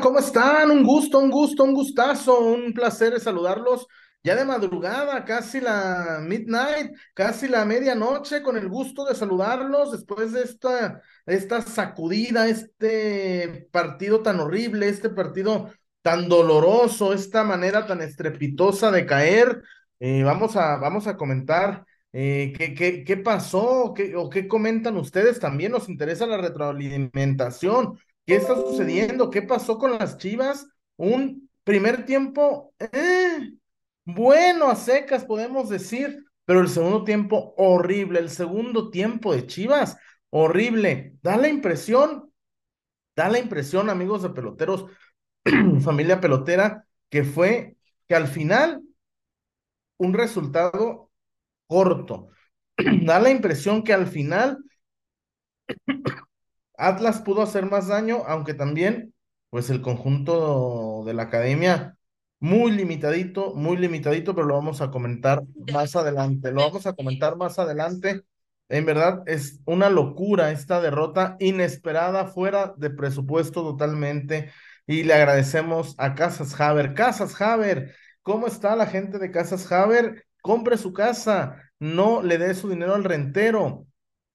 ¿cómo están? Un gusto, un gusto, un gustazo, un placer saludarlos ya de madrugada, casi la midnight, casi la medianoche, con el gusto de saludarlos después de esta, esta sacudida, este partido tan horrible, este partido tan doloroso, esta manera tan estrepitosa de caer. Eh, vamos, a, vamos a comentar eh, ¿qué, qué, qué, pasó ¿Qué, o qué comentan ustedes. También nos interesa la retroalimentación. ¿Qué está sucediendo? ¿Qué pasó con las Chivas? Un primer tiempo, eh, bueno, a secas podemos decir, pero el segundo tiempo horrible, el segundo tiempo de Chivas, horrible. Da la impresión, da la impresión, amigos de peloteros, familia pelotera, que fue que al final un resultado corto. da la impresión que al final Atlas pudo hacer más daño, aunque también, pues el conjunto de la academia, muy limitadito, muy limitadito, pero lo vamos a comentar más adelante. Lo vamos a comentar más adelante. En verdad es una locura esta derrota inesperada, fuera de presupuesto totalmente. Y le agradecemos a Casas Haber. Casas Haber, ¿cómo está la gente de Casas Haber? Compre su casa, no le dé su dinero al rentero.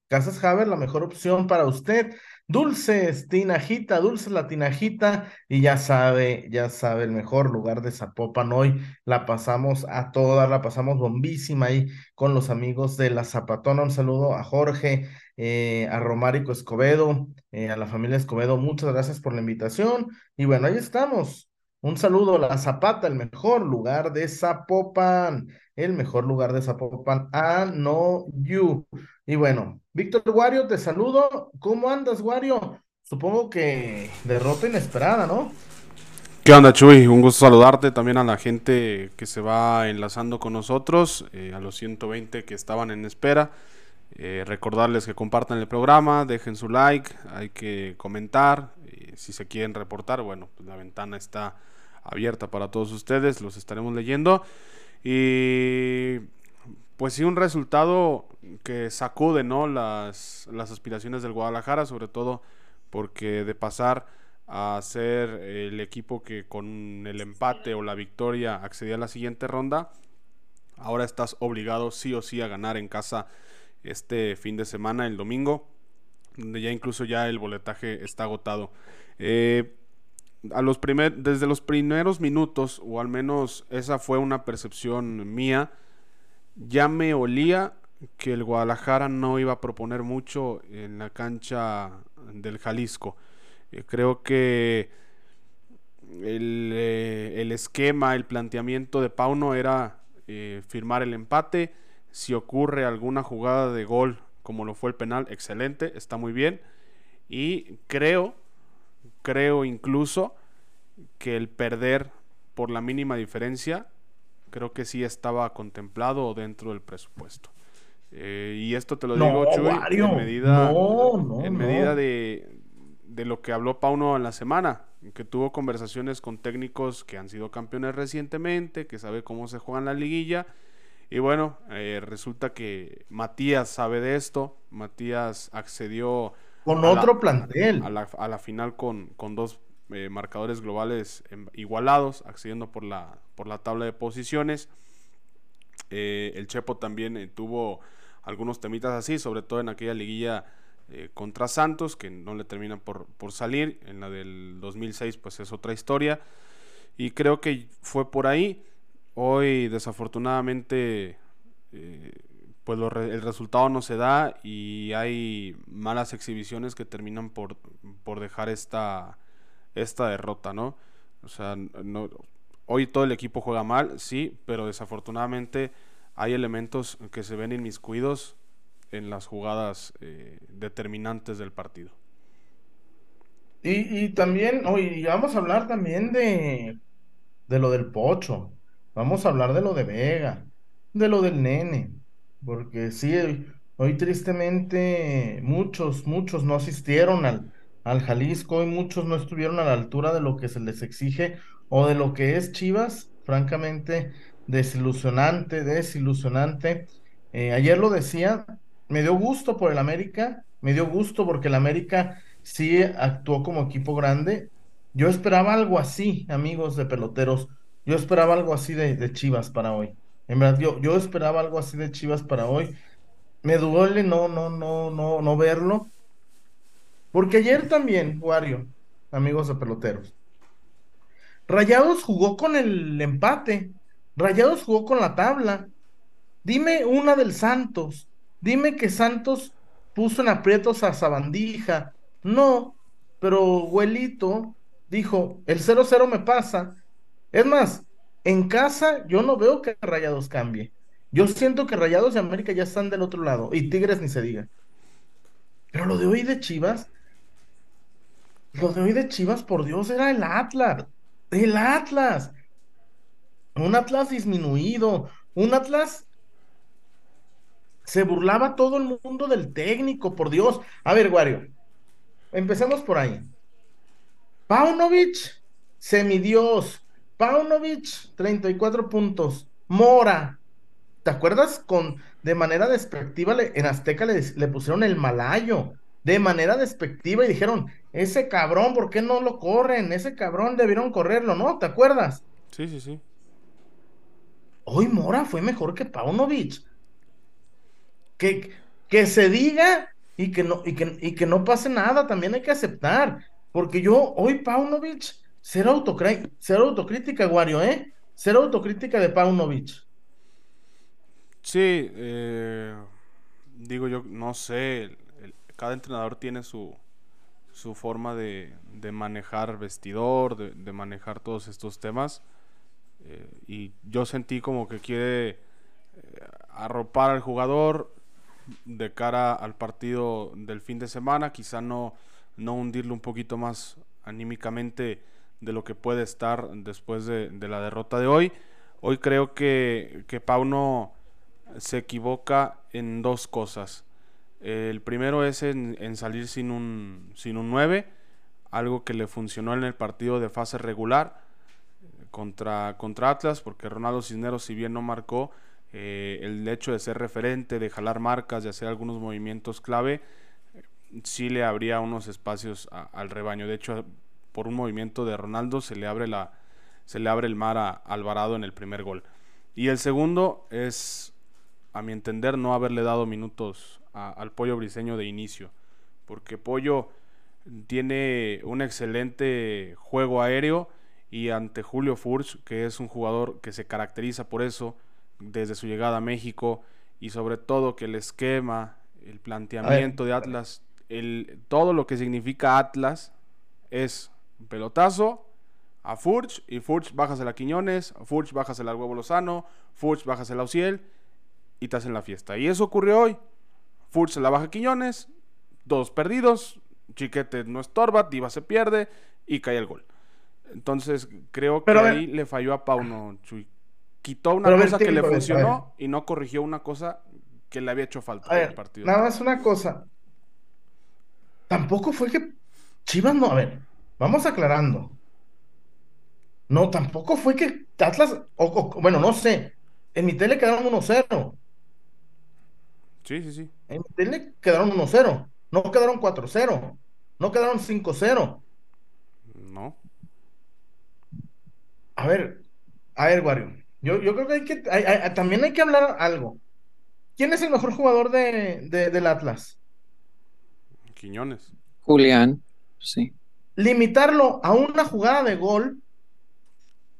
Casas Haber, la mejor opción para usted. Dulces, tinajita, dulces la tinajita, y ya sabe, ya sabe, el mejor lugar de Zapopan hoy. La pasamos a toda, la pasamos bombísima ahí con los amigos de la Zapatona. Un saludo a Jorge, eh, a Romárico Escobedo, eh, a la familia Escobedo. Muchas gracias por la invitación. Y bueno, ahí estamos. Un saludo a la Zapata, el mejor lugar de Zapopan, el mejor lugar de Zapopan. Ah, no, you. Y bueno, Víctor Wario, te saludo. ¿Cómo andas, Wario? Supongo que derrota inesperada, ¿no? ¿Qué onda, Chuy? Un gusto saludarte también a la gente que se va enlazando con nosotros, eh, a los 120 que estaban en espera. Eh, recordarles que compartan el programa, dejen su like, hay que comentar. si se quieren reportar, bueno, pues la ventana está abierta para todos ustedes, los estaremos leyendo. Y pues sí, un resultado que sacude ¿no? las, las aspiraciones del Guadalajara, sobre todo porque de pasar a ser el equipo que con el empate o la victoria accedía a la siguiente ronda, ahora estás obligado sí o sí a ganar en casa este fin de semana, el domingo, donde ya incluso ya el boletaje está agotado. Eh, a los primer, desde los primeros minutos, o al menos esa fue una percepción mía, ya me olía que el Guadalajara no iba a proponer mucho en la cancha del Jalisco. Eh, creo que el, eh, el, esquema, el planteamiento de Pauno era eh, firmar el empate. Si ocurre alguna jugada de gol, como lo fue el penal, excelente, está muy bien. Y creo, creo incluso que el perder por la mínima diferencia creo que sí estaba contemplado dentro del presupuesto. Eh, y esto te lo digo, Chuy, en medida, en medida de, de, lo que habló Pauno en la semana, que tuvo conversaciones con técnicos que han sido campeones recientemente, que sabe cómo se juega en la liguilla. Y bueno, eh, resulta que Matías sabe de esto. Matías accedió. Con otro plantel. A la, a la, final con, con dos eh, marcadores globales em, igualados, accediendo por la, por la tabla de posiciones. Eh, el Chepo también eh, tuvo algunos temitas así, sobre todo en aquella liguilla contra Santos, que no le termina por, por, salir. En la del 2006, pues es otra historia. Y creo que fue por ahí. Hoy, desafortunadamente, pues el resultado no se da y hay malas exhibiciones que terminan por, por dejar esta, esta derrota, ¿no? O sea, no, hoy todo el equipo juega mal, sí, pero desafortunadamente hay elementos que se ven inmiscuidos en las jugadas eh, determinantes del partido. Y, y también, hoy vamos a hablar también de, de lo del Pocho, vamos a hablar de lo de Vega, de lo del Nene, porque sí, hoy tristemente muchos, muchos no asistieron al, al Jalisco y muchos no estuvieron a la altura de lo que se les exige o de lo que es Chivas, francamente desilusionante, desilusionante. Eh, ayer lo decía, me dio gusto por el América, me dio gusto porque el América sí actuó como equipo grande, Yo esperaba algo así, amigos de peloteros. Yo esperaba algo así de, Chivas para hoy. En verdad, yo, yo esperaba algo así de Chivas para hoy. Me duele no, no, no, no, no verlo. Porque ayer también, Wario, amigos de peloteros. Rayados jugó con el empate. Rayados jugó con la tabla. Dime una del Santos. Dime que Santos puso en aprietos a Sabandija. No, pero Huelito dijo, el 0-0 me pasa. Es más, en casa yo no veo que Rayados cambie. Yo siento que Rayados de América ya están del otro lado y Tigres ni se diga. Pero lo de hoy de Chivas, lo de hoy de Chivas, por Dios, era el Atlas. El Atlas. Un Atlas disminuido. Un Atlas se burlaba todo el mundo del técnico, por Dios. A ver, Wario, empecemos por ahí. Paunovic, semidios. Paunovic, 34 puntos. Mora, ¿te acuerdas? Con, de manera despectiva en Azteca le, le pusieron el malayo. De manera despectiva y dijeron, ese cabrón, ¿por qué no lo corren? Ese cabrón debieron correrlo, ¿no? ¿Te acuerdas? Sí, sí, sí. Hoy Mora fue mejor que Paunovic. Que, que se diga y que, no, y, que, y que no pase nada, también hay que aceptar. Porque yo, hoy Paunovic, cero, autocrítica, Wario, ¿eh? Cero autocrítica de Paunovic. Sí, eh, digo yo, no sé, cada entrenador tiene su, su forma de, de manejar vestidor, de, de, manejar todos estos temas. Eh, y yo sentí como que quiere eh, arropar al jugador de cara al partido del fin de semana, quizá no no hundirlo un poquito más anímicamente de lo que puede estar después de, la derrota de hoy. Hoy creo que, que Pauno se equivoca en dos cosas. El primero es en, salir sin un, sin un 9, algo que le funcionó en el partido de fase regular contra, contra Atlas, porque Ronaldo Cisneros, si bien no marcó, eh, el hecho de ser referente, de jalar marcas, de hacer algunos movimientos clave, sí le abría unos espacios al rebaño. De hecho, por un movimiento de Ronaldo se le abre, la, se le abre el mar a Alvarado en el primer gol. Y el segundo es, a mi entender, no haberle dado minutos al Pollo Briseño de inicio. Porque Pollo tiene un excelente juego aéreo y ante Julio Furch, que es un jugador que se caracteriza por eso desde su llegada a México y sobre todo que el esquema, el planteamiento de Atlas el, todo lo que significa Atlas es un pelotazo a Furch y Furch bajas a Quiñones, Furch bajas al Huevo Lozano, Furch bajas a Uciel y te hacen la fiesta. Y eso ocurrió hoy. Furch se la baja Quiñones, dos perdidos, Chiquete no estorba, Diva se pierde y cae el gol. Entonces creo que ahí le falló a Pauno Chuy. Quitó una cosa que le funcionó y no corrigió una cosa que le había hecho falta en el partido. Nada más una cosa tampoco fue que Chivas no, a ver, vamos aclarando. No, tampoco fue que Atlas, o, bueno, no sé, en mi tele quedaron 1-0. Sí, sí, sí. En tele quedaron 1-0, no quedaron 4-0, no quedaron 5-0. No. A ver, a ver, Wario, yo, yo creo que hay que, también hay que hablar algo. ¿Quién es el mejor jugador de, del Atlas? Quiñones. Julián, sí. Limitarlo a una jugada de gol,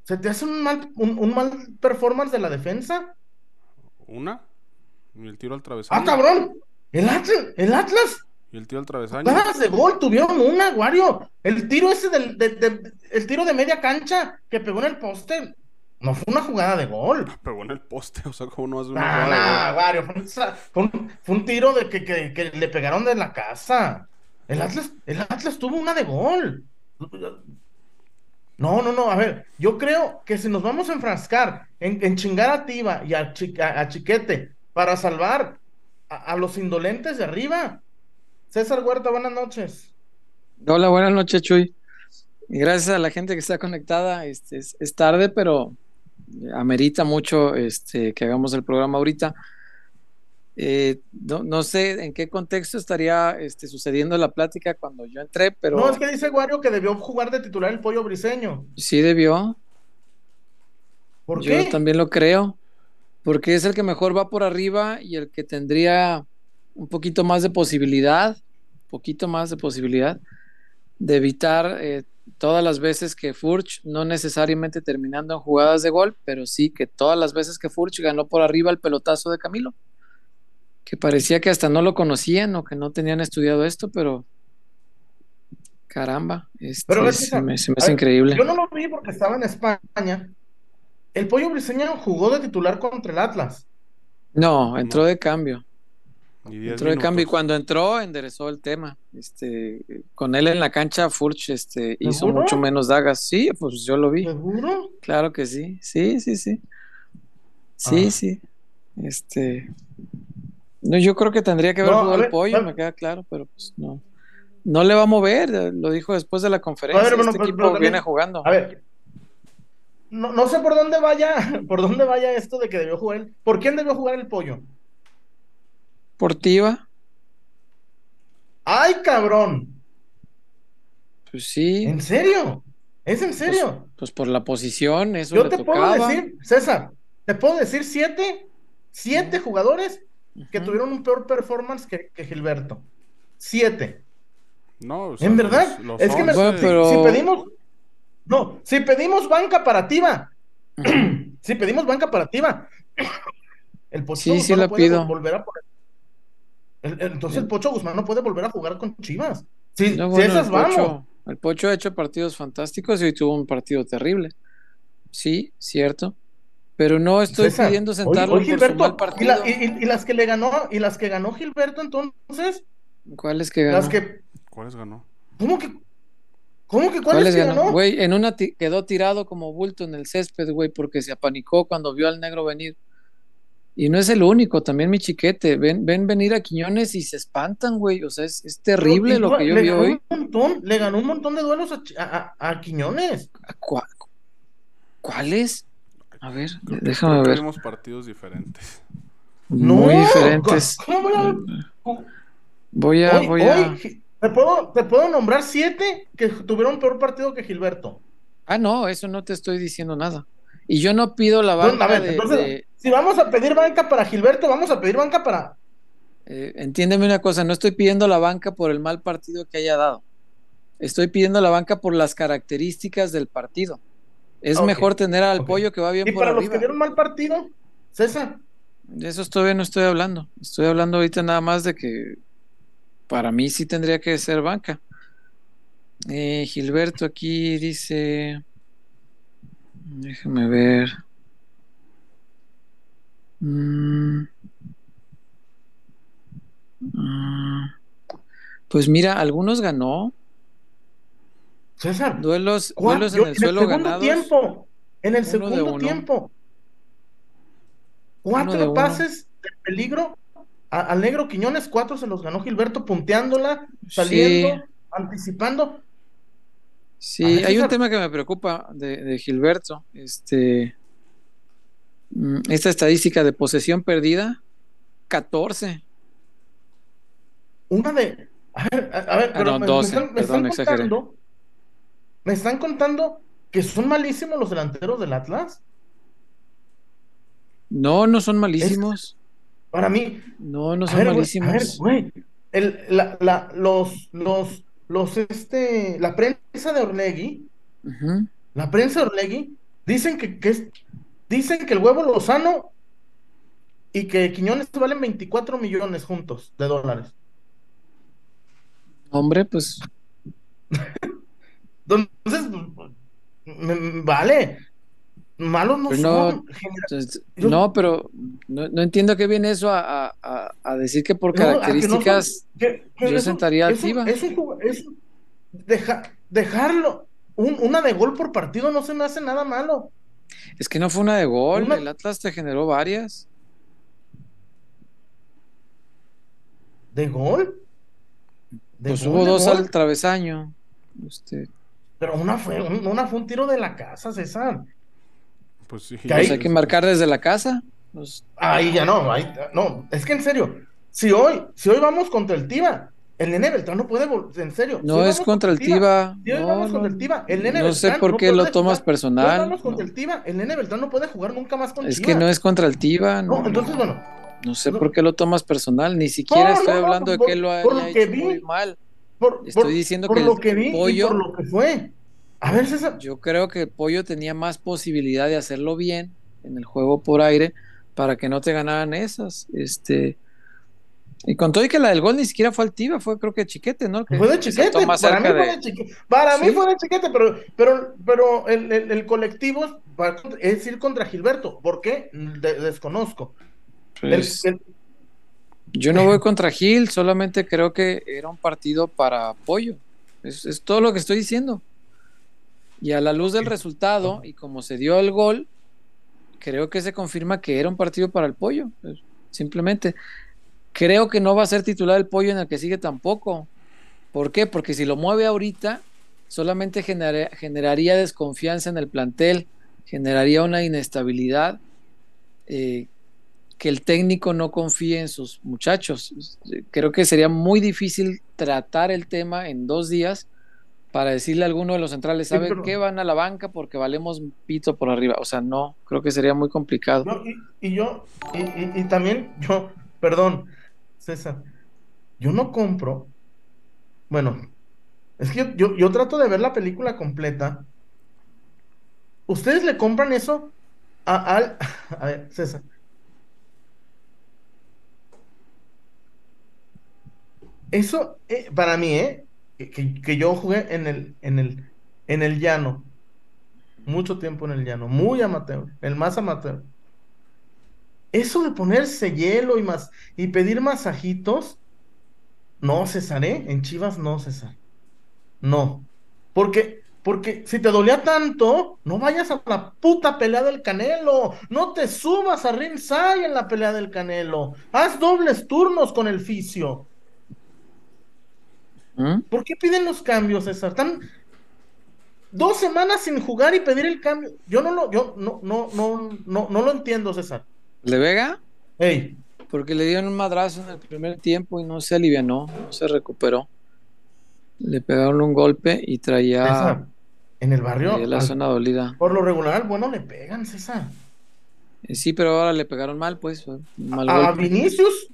¿se te hace un mal, un, mal performance de la defensa? ¿Una? ¿Y el tiro al travesaño? ¡Ah, cabrón! ¿El Atlas? ¿El Atlas? ¿Y el tiro al travesaño? de gol tuvieron una, Wario. El tiro ese del, el tiro de media cancha que pegó en el poste. No fue una jugada de gol. Pegó en el poste, o sea, como no hace una jugada de gol. fue, un, fue, un, tiro de que, que, que, le pegaron de la casa. El Atlas, el Atlas tuvo una de gol. No, no, no, a ver, yo creo que si nos vamos a enfrascar en, en chingar a Tiva y a, a, Chiquete para salvar a, los indolentes de arriba. César Huerta, buenas noches. Hola, buenas noches, Chuy. Gracias a la gente que está conectada. Este, es tarde, pero amerita mucho este, que hagamos el programa ahorita. Eh, no, no sé en qué contexto estaría este, sucediendo la plática cuando yo entré, pero No, es que dice Wario que debió jugar de titular el pollo briseño. sí debió. ¿Por Yo qué? también lo creo, porque es el que mejor va por arriba y el que tendría un poquito más de posibilidad, poquito más de posibilidad de evitar eh, todas las veces que Furch, no necesariamente terminando en jugadas de gol, pero sí que todas las veces que Furch ganó por arriba el pelotazo de Camilo, que parecía que hasta no lo conocían o que no tenían estudiado esto, pero caramba, este, Pero se me, se me hace ver, increíble. Yo no lo vi porque estaba en España. El pollo briseño jugó de titular contra el Atlas. No, entró de cambio. Y Entró de cambio y cuando entró enderezó el tema. Este, con él en la cancha, Furch este, hizo mucho menos dagas. Sí, pues yo lo vi. ¿Seguro? Claro que sí. Sí, sí, sí. Sí, Ah. sí. Este. No, yo creo que tendría que haber No, jugado el ver, pollo, a- me queda claro, pero pues no. No le va a mover, lo dijo después de la conferencia. A ver, bueno, este pero- equipo pero también- viene jugando. A ver. No, no sé por dónde vaya, por dónde vaya esto de que debió jugar el. ¿Por quién debió jugar el pollo? Portiva, ¡Ay, cabrón! pues sí, ¿En serio? ¿Es en serio? pues por la posición, eso Yo le te tocaba. puedo decir, César, te puedo decir siete, siete jugadores que tuvieron un peor performance que, que Gilberto. Siete. No, o sea, ¿En verdad? los- los es que me- 11, Bueno, pero- si pedimos. No, si pedimos banca parativa, si pedimos banca parativa, el Pocho Sí, sí Guzmán la no puede pido. volver a poner- el- el- entonces el Pocho Guzmán no puede volver a jugar con Chivas. Si, No, si esas el vamos. Pocho, el Pocho ha hecho partidos fantásticos y hoy tuvo un partido terrible. Sí, cierto. Pero no estoy César, pidiendo hoy- sentarlo hoy por su Gilberto, mal y, partido. la- y- y- y las que le ganó, y las que ganó Gilberto entonces, ¿Cuáles que ganó? las que, ¿Cuáles ganó? ¿cómo que, cómo que ¿Cuáles cuáles que ganó? ganó? Güey, en una quedó tirado como bulto en el césped, güey, porque se apanicó cuando vio al negro venir. Y no es el único, también mi chiquete. Ven, ven venir a Quiñones y se espantan, güey. O sea, es, es terrible lo que yo le vi ganó hoy. un montón, le ganó un montón de duelos a, a- a- a Quiñones. ¿Cuál- ¿Cuáles? A ver, Creo déjame creo ver. vimos partidos diferentes. Muy No, diferentes. ¿Cómo voy a- Voy a, Hoy, voy a. hoy, Gi- te puedo, te puedo nombrar siete que tuvieron peor partido que Gilberto. Ah, no, eso no te estoy diciendo nada. Y yo no pido la Entonces, banca ver, de, entonces, de- si vamos a pedir banca para Gilberto, vamos a pedir banca para. eh, entiéndeme una cosa, no estoy pidiendo la banca por el mal partido que haya dado. Estoy pidiendo la banca por las características del partido. Es mejor tener al pollo que va bien Y por para los que dieron mal partido, César. De eso todavía no estoy hablando. Estoy hablando ahorita nada más de que para mí sí tendría que ser banca. Eh, Gilberto aquí dice. Déjame ver. Mm. Mm. Pues mira, algunos ganó. César. Duelos, duelos Yo- en el suelo ganados. tiempo. En el Uno segundo tiempo. De Cuatro pases de peligro a- al negro Quiñones, cuatro se los ganó Gilberto punteándola, saliendo, Sí. anticipando. Sí, ver, hay un tema que me preocupa de, de Gilberto. Este, mm, esta estadística de posesión perdida, 14. Una de. A ver, a, a ver, Ah, pero no, me, 12, me están, me perdón, están exageré. contando. Me están contando que son malísimos los delanteros del Atlas. No, no son malísimos. Para mí, No, no a son a malísimos. ver, güey, el- la, la- los, los, los, este, la prensa de Orlegui, la prensa de Orlegui, dicen que, que es, dicen que el huevo Lozano y que Quiñones valen 24 millones juntos de dólares. Hombre, pues. Entonces, me- me- vale, malos no Pero no- son. Yo- no, pero no, no entiendo qué viene eso a, a- a- decir que por No, a que no son- características. que- que yo es un- sentaría al FIBA. deja- dejarlo, un- una de gol por partido no se me hace nada malo. Es que no fue una de gol. Una- El Atlas te generó varias. ¿De gol? De Pues gol, hubo dos gol. al travesaño. Este, Pero una fue, un- una fue un tiro de la casa, César. Pues sí. Que ahí- pues hay que marcar desde la casa. Pues, Ahí ya no, ahí, no, es que en serio, si hoy, si hoy vamos contra el Tiva, el nene Beltrán no puede, en serio. si no es contra el Tiva. Si hoy no, vamos no, contra el Tiva, el nene no sé Beltrán por qué lo jugar. tomas Si hoy personal. vamos contra no. el Tiva, el nene Beltrán no puede jugar nunca más con Es Chivas. que no es contra el Tiva, No, no, entonces, bueno, no sé por qué lo tomas personal, ni siquiera No, estoy no, no, hablando de que él lo haya lo que hecho vi. muy mal. por, Estoy diciendo por que lo el que vi pollo- y por lo que fue. A ver, César, Yo creo que el Pollo tenía más posibilidad de hacerlo bien en el juego por aire para que no te ganaran esas. Este, y con todo y que la del gol ni siquiera fue altiva, fue creo que Chiquete, ¿no? Que fue de que chiquete, más para mí cerca fue de- chiquete, para mí fue de chiquete, pero, pero, pero el, el- el colectivo es, ir contra Gilberto. ¿Por qué? De- desconozco. Pues, el- yo no voy contra Gil, solamente creo que era un partido para Pollo. Es, es todo lo que estoy diciendo. Y a la luz del resultado, y como se dio el gol, creo que se confirma que era un partido para el Pollo. Pues, Simplemente. Creo que no va a ser titular el Pollo en el que sigue tampoco. ¿Por qué? Porque si lo mueve ahorita, solamente genera- generaría desconfianza en el plantel, generaría una inestabilidad. eh, que el técnico no confíe en sus muchachos. Creo que sería muy difícil tratar el tema en dos días para decirle a alguno de los centrales, Sí, ¿saben pero- qué? Van a la banca porque valemos pito por arriba. O sea, no, creo que sería muy complicado. y, y yo, y, y- y también yo, perdón, César, yo no compro. Bueno, es que yo, yo, yo trato de ver la película completa. ¿Ustedes le compran eso a, al. A ver, César. Eso, eh, para mí, ¿eh? Que, que- yo jugué en el, en el, en el llano. Mucho tiempo en el llano. Muy amateur. El más amateur. Eso de ponerse hielo y y pedir masajitos. No, César, ¿eh? En Chivas no, César. No. Porque, porque si te dolía tanto, no vayas a la puta pelea del Canelo. No te subas a ringside en la pelea del Canelo. Haz dobles turnos con el fisio. ¿Mm? ¿Por qué piden los cambios, César? Están dos semanas sin jugar y pedir el cambio. Yo no lo, yo no, no, no, no, no lo entiendo, César. ¿De Vega? Ey, Porque le dieron un madrazo en el primer tiempo y no se alivianó, no se recuperó. Le pegaron un golpe y traía, César, en el barrio, traía la al- zona dolida. por lo regular, bueno, le pegan, César. Eh, Sí, pero ahora le pegaron mal, pues. Mal A. Vinicius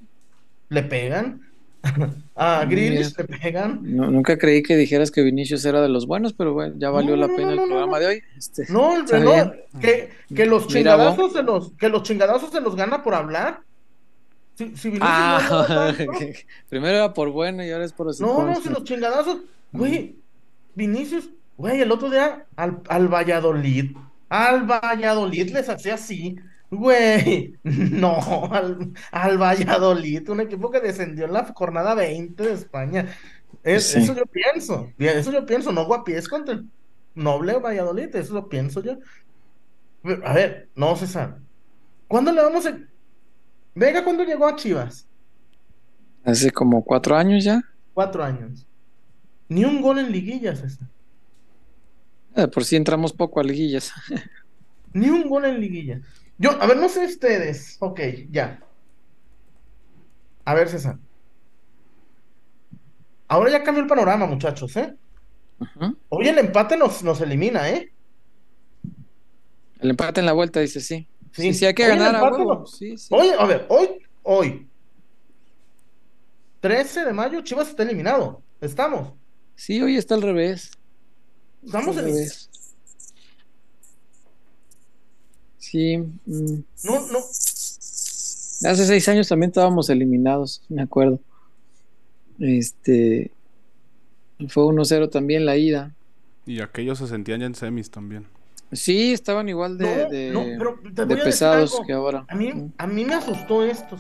le pegan. A le pegan. No, nunca creí que dijeras que Vinicius era de los buenos, pero bueno, ya valió No, la pena el programa de hoy. Este, No, no, que, que los chingadazos se los, que los chingadazos se los gana por hablar. Si, si Vinicius no Ah, primero era por bueno y ahora es por así. No, no, si los chingadazos, güey, Vinicius, güey, el otro día al, al Valladolid, al Valladolid les hacía así, güey, no, al, al Valladolid, un equipo que descendió en la jornada 20 de España. Es- Sí. Eso yo pienso, eso yo pienso, no guapies contra el noble Valladolid, eso lo pienso yo. A ver, no, César, ¿cuándo le vamos a... Vega, ¿cuándo llegó a Chivas? Hace como cuatro años ya. Cuatro años. Ni un gol en liguillas, César. De por sí entramos poco a liguillas. Ni un gol en liguilla. Yo, a ver, no sé ustedes. Ok, ya. A ver, César. Ahora ya cambió el panorama, muchachos, ¿eh? Hoy el empate nos, nos elimina, ¿eh? El empate en la vuelta, dice sí. Sí, sí, hay que Hoy ganar a huevo. Sí, sí. Hoy, a ver, hoy, hoy. 13 de mayo, Chivas está eliminado. Estamos. Sí, hoy está al revés. Estamos Está al en- revés. Sí. mm. No, no. Hace seis años también estábamos eliminados, me acuerdo. Este. Fue 1-0 también la ida. Y aquellos se sentían ya en semis también. Sí, estaban igual de, No, de- no, pero te de voy a decir pesados que ahora. A mí, a mí me asustó esto.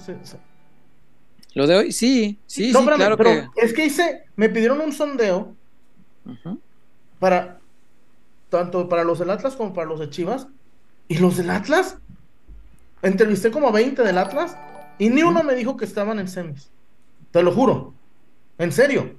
Lo de hoy, sí, sí, No, sí, espérame, claro pero que. es que hice, me pidieron un sondeo para tanto para los del Atlas como para los de Chivas. Y los del Atlas, entrevisté como a 20 del Atlas y ni uno me dijo que estaban en semis. Te lo juro. En serio.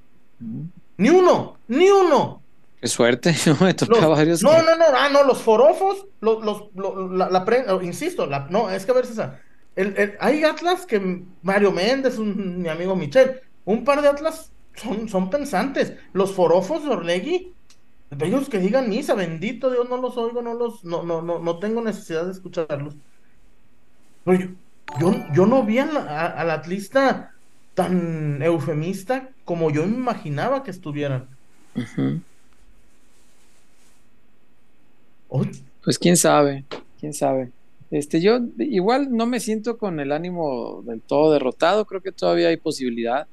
Ni uno, ni uno. Qué suerte, no me tocaba varios. No, no, no, ah, no, los forofos, los, los, la, la insisto, la, no, es que a ver, César, el, hay Atlas que Mario Méndez, un, mi amigo Michel, un par de Atlas son, son pensantes. Los forofos de Orlegui, ellos que digan misa, bendito Dios, no los oigo, no los, no, no, no, no tengo necesidad de escucharlos. Pero yo, yo, no vi al, atlista tan eufemista como yo imaginaba que estuvieran. Pues quién sabe, quién sabe. Este, yo igual no me siento con el ánimo del todo derrotado, creo que todavía hay posibilidad.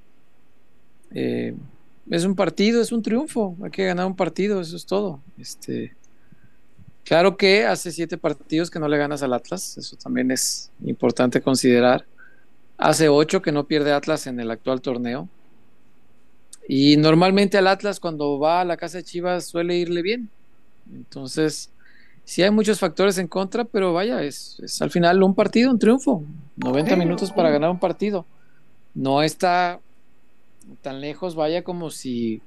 Eh, es un partido, es un triunfo, hay que ganar un partido, eso es todo. Este, claro que hace siete partidos que no le ganas al Atlas, eso también es importante considerar. Hace ocho que no pierde Atlas en el actual torneo. Y normalmente al Atlas cuando va a la casa de Chivas suele irle bien. Entonces, sí hay muchos factores en contra, pero vaya, es, al final un partido, un triunfo. 90 minutos para ganar un partido. No está tan lejos, vaya como si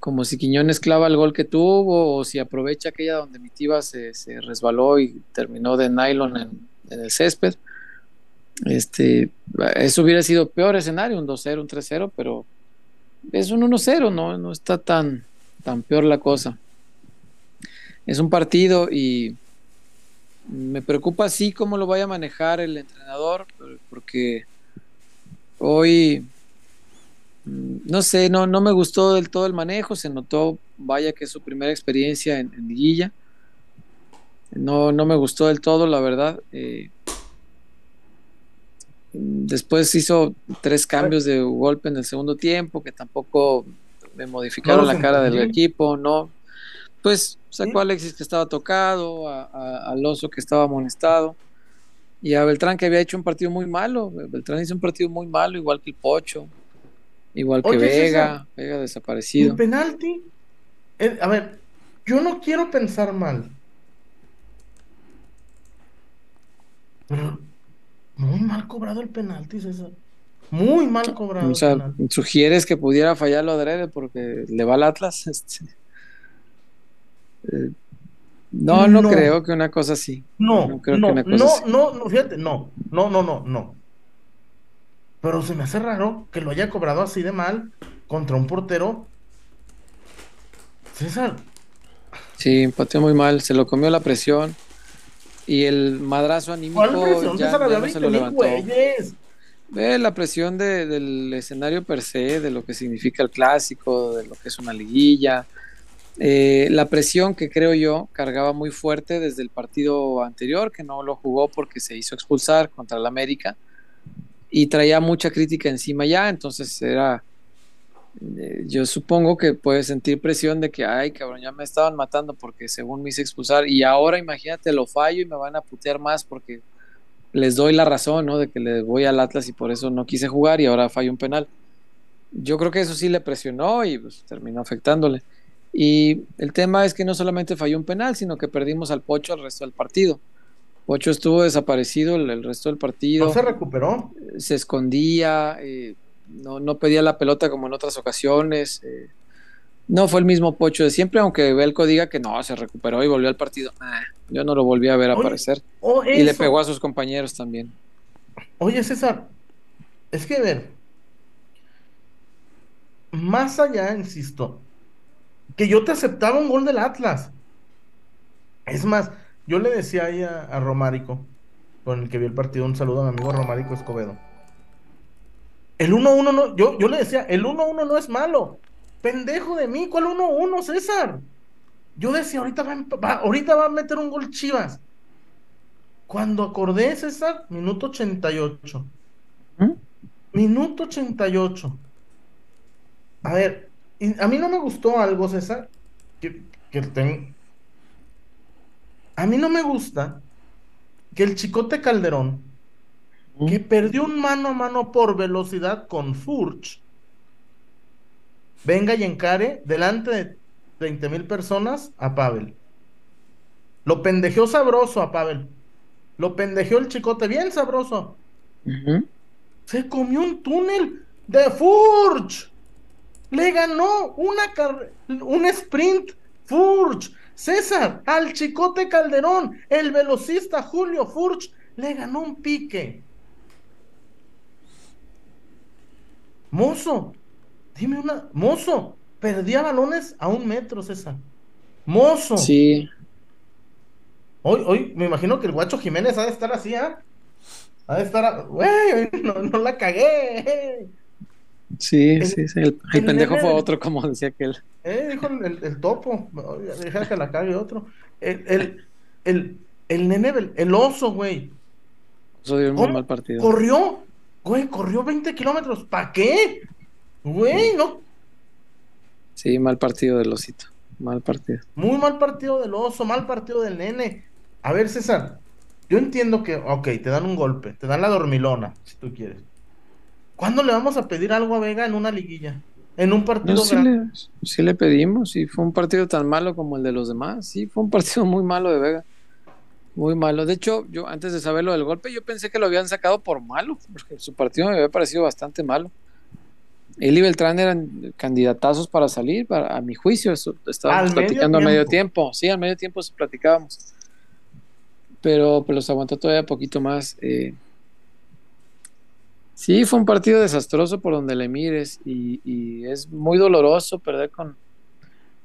como si Quiñones clava el gol que tuvo o si aprovecha aquella donde mi se, se resbaló y terminó de nylon en, el césped. Este, eso hubiera sido peor escenario, un 2-0, un 3-0, pero es un 1-0, ¿no? no está tan, tan peor la cosa es un partido y me preocupa así cómo lo vaya a manejar el entrenador, porque hoy, no sé, no, no me gustó del todo el manejo, se notó, vaya que es su primera experiencia en, liguilla. No, no me gustó del todo, la verdad. Eh, después hizo tres cambios de golpe en el segundo tiempo, que tampoco me modificaron la cara del equipo, no, pues sacó a Alexis que estaba tocado, a, Alonso que estaba amonestado y a Beltrán que había hecho un partido muy malo. Beltrán hizo un partido muy malo, igual que el Pocho, igual que Vega, Vega desaparecido. El penalti, eh, a ver, yo no quiero pensar mal. Pero muy mal cobrado el penalti, César. Muy mal cobrado. O sea, sugieres que pudiera fallarlo adrede porque le va al Atlas. Este. Eh, no, no, creo que una cosa así. No, no, creo no, que una cosa no, no, fíjate, no, no, no, no, no. Pero se me hace raro que lo haya cobrado así de mal contra un portero. César. Sí, pateó muy mal, se lo comió la presión y el madrazo anímico ya, no se lo levantó. Ve la presión del escenario per se, de lo que significa el clásico, de lo que es una liguilla, eh, la presión que creo yo cargaba muy fuerte desde el partido anterior, que no lo jugó porque se hizo expulsar contra el América y traía mucha crítica encima ya, entonces era, eh, yo supongo que puede sentir presión de que, ay cabrón, ya me estaban matando porque según me hice expulsar y ahora imagínate lo fallo y me van a putear más porque les doy la razón, ¿no? De que le voy al Atlas y por eso no quise jugar y ahora fallo un penal. Yo creo que eso sí le presionó y pues, terminó afectándole. Y el tema es que no solamente falló un penal, sino que perdimos al Pocho al resto del partido. Pocho estuvo desaparecido el, resto del partido. No se recuperó. Se escondía, eh, no, no, pedía la pelota como en otras ocasiones. Eh, no fue el mismo Pocho de siempre, aunque Belco diga que no, se recuperó y volvió al partido. yo no lo volví a ver aparecer. Oh, y le pegó a sus compañeros también. Oye, César, es que ver, más allá, insisto, que yo te aceptaba un gol del Atlas. Es más, yo le decía ahí a, Romárico, con el que vi el partido, un saludo a mi amigo Romárico Escobedo. El 1-1 no, yo, yo le decía, el 1-1 no es malo. Pendejo de mí, ¿cuál 1-1, César? Yo decía, ahorita va, ahorita va a meter un gol Chivas. Cuando acordé, César, minuto 88. ¿Mm? Minuto 88. A ver, a mí no me gustó algo, César, que, que A mí no me gusta que el Chicote Calderón, que perdió un mano a mano por velocidad con Furch, venga y encare delante de 20 mil personas a Pavel. Lo pendejeó sabroso a Pavel. Lo pendejeó el chicote bien sabroso. Se comió un túnel de Furch. Le ganó una un sprint Furch. César, al Chicote Calderón, el velocista Julio Furch, le ganó un pique. Mozo, dime una. Mozo, perdía balones a un metro, César. Mozo. Sí. Hoy, hoy, me imagino que el guacho Jiménez ha de estar así, ¿ah? Ha de estar. Güey, no, no la cagué. Sí, sí, sí. El, pendejo fue otro, como decía aquel. Eh, dijo el, topo. Deja que la cague otro. El, el, el, el nene, el, oso, güey. Oso dio un muy mal partido. Corrió, güey, corrió 20 kilómetros. ¿Para qué? Güey, no. Sí, mal partido del osito. Mal partido. Muy mal partido del oso, mal partido del nene. A ver, César, yo entiendo que, ok, te dan un golpe, te dan la dormilona, si tú quieres. ¿Cuándo le vamos a pedir algo a Vega en una liguilla? En un partido sí, le, sí le pedimos, y fue un partido tan malo como el de los demás. Sí, fue un partido muy malo de Vega. Muy malo. De hecho, yo antes de saber lo del golpe, yo pensé que lo habían sacado por malo, porque su partido me había parecido bastante malo. Él y Beltrán eran candidatazos para salir, para, a mi juicio. estábamos platicando a medio tiempo. Sí, al medio tiempo se platicábamos. Pero pues los aguantó todavía poquito más. Eh, Sí, fue un partido desastroso por donde le mires y, es muy doloroso perder con,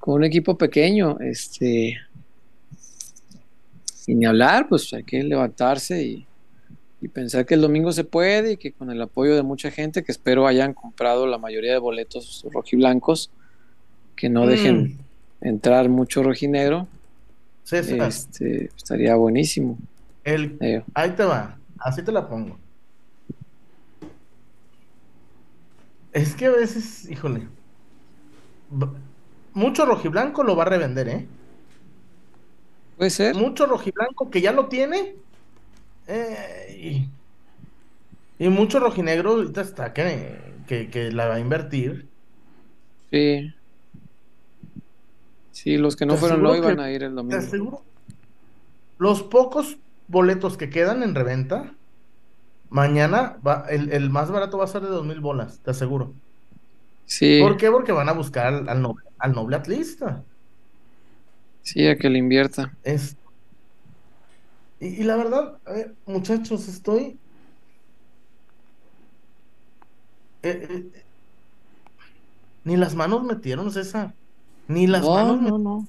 un equipo pequeño. Este, y ni hablar, pues hay que levantarse y, pensar que el domingo se puede y que con el apoyo de mucha gente, que espero hayan comprado la mayoría de boletos rojiblancos, que no dejen mm. entrar mucho rojinegro, este, estaría buenísimo. El, eh. ahí te va, así te la pongo. Es que a veces, híjole, mucho rojiblanco lo va a revender, ¿eh? Puede ser. Mucho rojiblanco que ya lo tiene. Eh, y, mucho rojinegro ahorita está que, que, la va a invertir. Sí. Sí, los que no fueron no iban a ir el domingo. Te aseguro. Los pocos boletos que quedan en reventa Mañana va, el, más barato va a ser de dos mil bolas, te aseguro. Sí. ¿Por qué? Porque van a buscar al, noble, al noble atlista. Sí, a que le invierta. Es... Y, la verdad, a ver, muchachos, estoy. Eh, eh, ni las manos metieron, César. Ni las manos. No, no.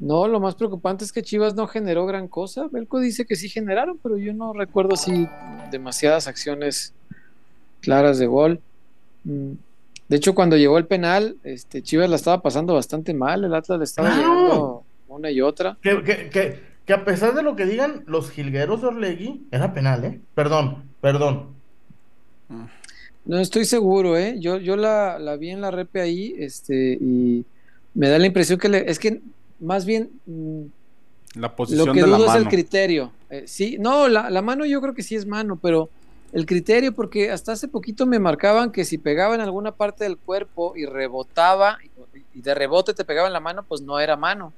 No, lo más preocupante es que Chivas no generó gran cosa. Belco dice que sí generaron, pero yo no recuerdo así demasiadas acciones claras de gol. Mm, de hecho, cuando llegó el penal, este, Chivas la estaba pasando bastante mal. El Atlas le estaba llegando una y otra. Que, que, a pesar de lo que digan los jilgueros de Orlegui, era penal, ¿eh? Perdón, perdón. No estoy seguro, ¿eh? Yo, yo la, la vi en la repe ahí, este, y me da la impresión que le, es que más bien mm, la posición lo que dudo es el criterio. Eh, sí, no, la, mano yo creo que sí es mano, pero el criterio, porque hasta hace poquito me marcaban que si pegaba en alguna parte del cuerpo y rebotaba, y de rebote te pegaba en la mano, pues no era mano.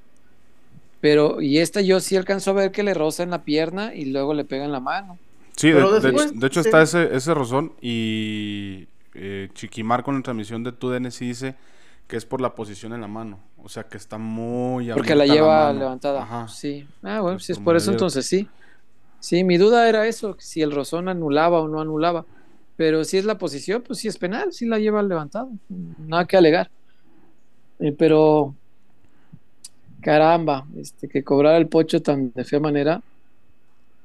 Pero, y esta yo sí alcanzo a ver que le roza en la pierna y luego le pega en la mano. Sí, de, hecho está ese, ese rozón y eh, Chiquimar con la transmisión de TUDN sí dice que es por la posición en la mano. O sea, que está muy Porque la lleva levantada. Sí. Ah, bueno, si es por eso, entonces sí. Sí, mi duda era eso, si el rozón anulaba o no anulaba. Pero si es la posición, pues si es penal, si la lleva levantada. Nada que alegar. Eh, pero, caramba, este, que cobrara el pocho tan de fea manera,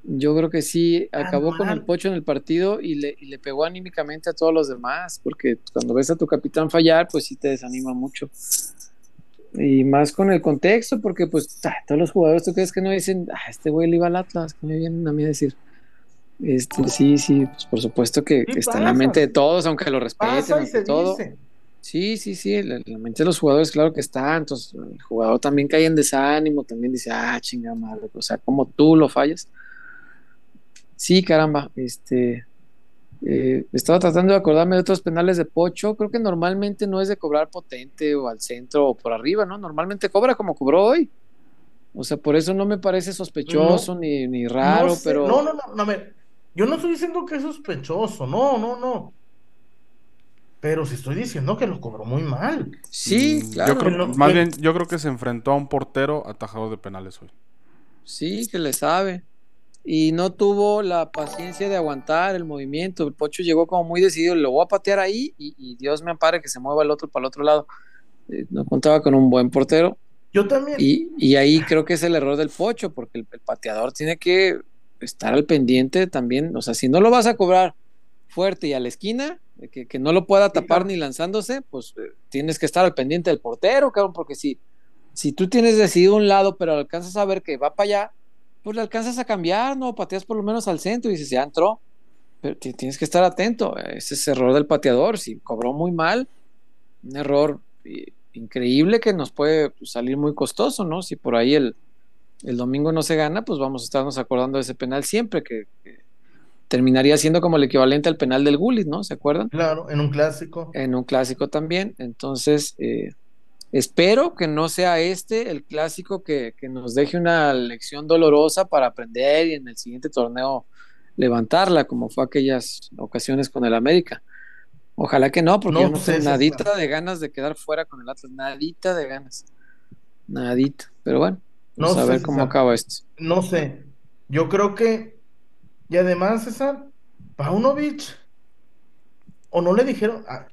yo creo que sí, acabó con el pocho en el partido y le, y le, pegó anímicamente a todos los demás, porque cuando ves a tu capitán fallar, pues sí te desanima mucho. Y más con el contexto, porque pues todos los jugadores, ¿tú crees que no dicen, ah, este güey le iba al Atlas? Que me vienen a mí a decir. Este, sí, sí, pues por supuesto que, está en la mente de todos, aunque lo respeten, todo. Sí, sí, sí, en la, mente de los jugadores, claro que está. Entonces, el jugador también cae en desánimo, también dice, ah, chinga madre, o sea, como tú lo fallas. Sí, caramba, este, eh, estaba tratando de acordarme de otros penales de Pocho. Creo que normalmente no es de cobrar potente o al centro o por arriba, ¿no? Normalmente cobra como cobró hoy. O sea, por eso no me parece sospechoso ni, ni, raro, pero. No, no, no, no, yo no estoy diciendo que es sospechoso, no, no, no. pero si estoy diciendo que lo cobró muy mal. Sí, Mm, claro. Yo creo, No, más que- bien, yo creo que se enfrentó a un portero atajador de penales hoy. Sí, que le sabe. Y no tuvo la paciencia de aguantar el movimiento. El Pocho llegó como muy decidido, lo voy a patear ahí y, y Dios me ampare que se mueva el otro para el otro lado. Eh, no contaba con un buen portero. Yo también. Y, y ahí creo que es el error del Pocho, porque el, el pateador tiene que estar al pendiente también. O sea, si no lo vas a cobrar fuerte y a la esquina, que, que no lo pueda tapar ni lanzándose, pues eh, tienes que estar al pendiente del portero, cabrón, porque si, si tú tienes decidido un lado, pero alcanzas a ver que va para allá, pues le alcanzas a cambiar, ¿no? Pateas por lo menos al centro y dices, ya entró. Pero ti- tienes que estar atento. Ese es error del pateador. Si cobró muy mal, un error eh, increíble que nos puede pues, salir muy costoso, ¿no? Si por ahí el, el domingo no se gana, pues vamos a estarnos acordando de ese penal siempre, que, que terminaría siendo como el equivalente al penal del Gullit, ¿no? ¿Se acuerdan? Claro, en un clásico. En un clásico también. Entonces, eh, espero que no sea este el clásico que, que nos deje una lección dolorosa para aprender y en el siguiente torneo levantarla, como fue aquellas ocasiones con el América. Ojalá que no, porque No yo no sé, tengo nadita de ganas de quedar fuera con el Atlas, nadita de ganas. Nadita. Pero bueno, vamos No a sé, ver cómo César. acaba esto. No sé. Yo creo que. Y además, César, Paunovic. O no le dijeron. ah,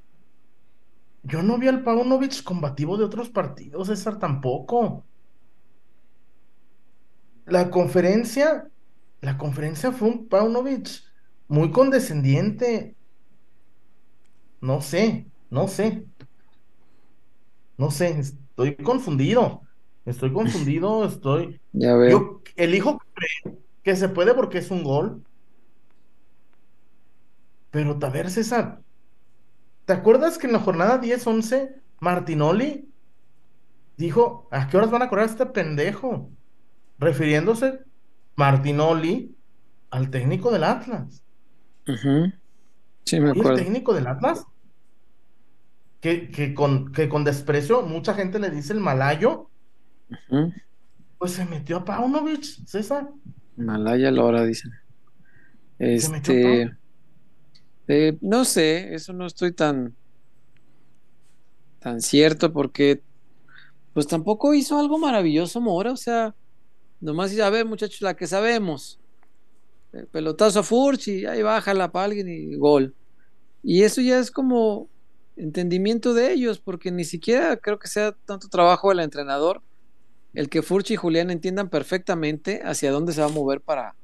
yo no vi al Paunovic combativo de otros partidos, César, tampoco. La conferencia. La conferencia fue un Paunovic muy condescendiente. No sé, no sé. No sé, estoy confundido. Estoy confundido, estoy. Ya veo. Yo elijo creer que se puede porque es un gol. Pero a ver, César, ¿te acuerdas que en la jornada 10-11 Martinoli dijo, ¿a qué horas van a correr a este pendejo? Refiriéndose Martinoli al técnico del Atlas. Ujú. Sí, me ¿Y el acuerdo. técnico del Atlas? Que, que con, que con desprecio mucha gente le dice el malayo, Ujú. pues se metió a Paunovic, César. Malaya Lora, dicen. Se metió Este, eh, no sé, eso no estoy tan, tan cierto porque, pues tampoco hizo algo maravilloso Mora, o sea, nomás dice, a ver, muchachos, la que sabemos, el pelotazo a Furch y ahí bájala para alguien y gol. Y eso ya es como entendimiento de ellos, porque ni siquiera creo que sea tanto trabajo del entrenador el que Furch y Julián entiendan perfectamente hacia dónde se va a mover para.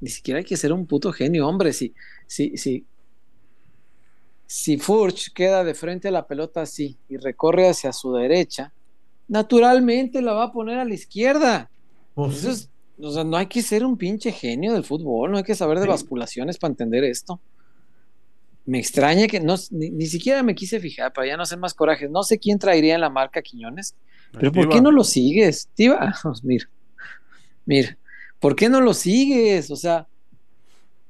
Ni siquiera hay que ser un puto genio, hombre. Si, si, si, si Furch queda de frente a la pelota así y recorre hacia su derecha, naturalmente la va a poner a la izquierda. Pues Eso es- o sea, no hay que ser un pinche genio del fútbol, no hay que saber de Sí. basculaciones para entender esto. Me extraña que no, ni, ni siquiera me quise fijar para ya no hacer más corajes. No sé quién traería en la marca Quiñones, pero ¿por qué no lo sigues? Tiva, pues mira, mira, ¿por qué no lo sigues? O sea,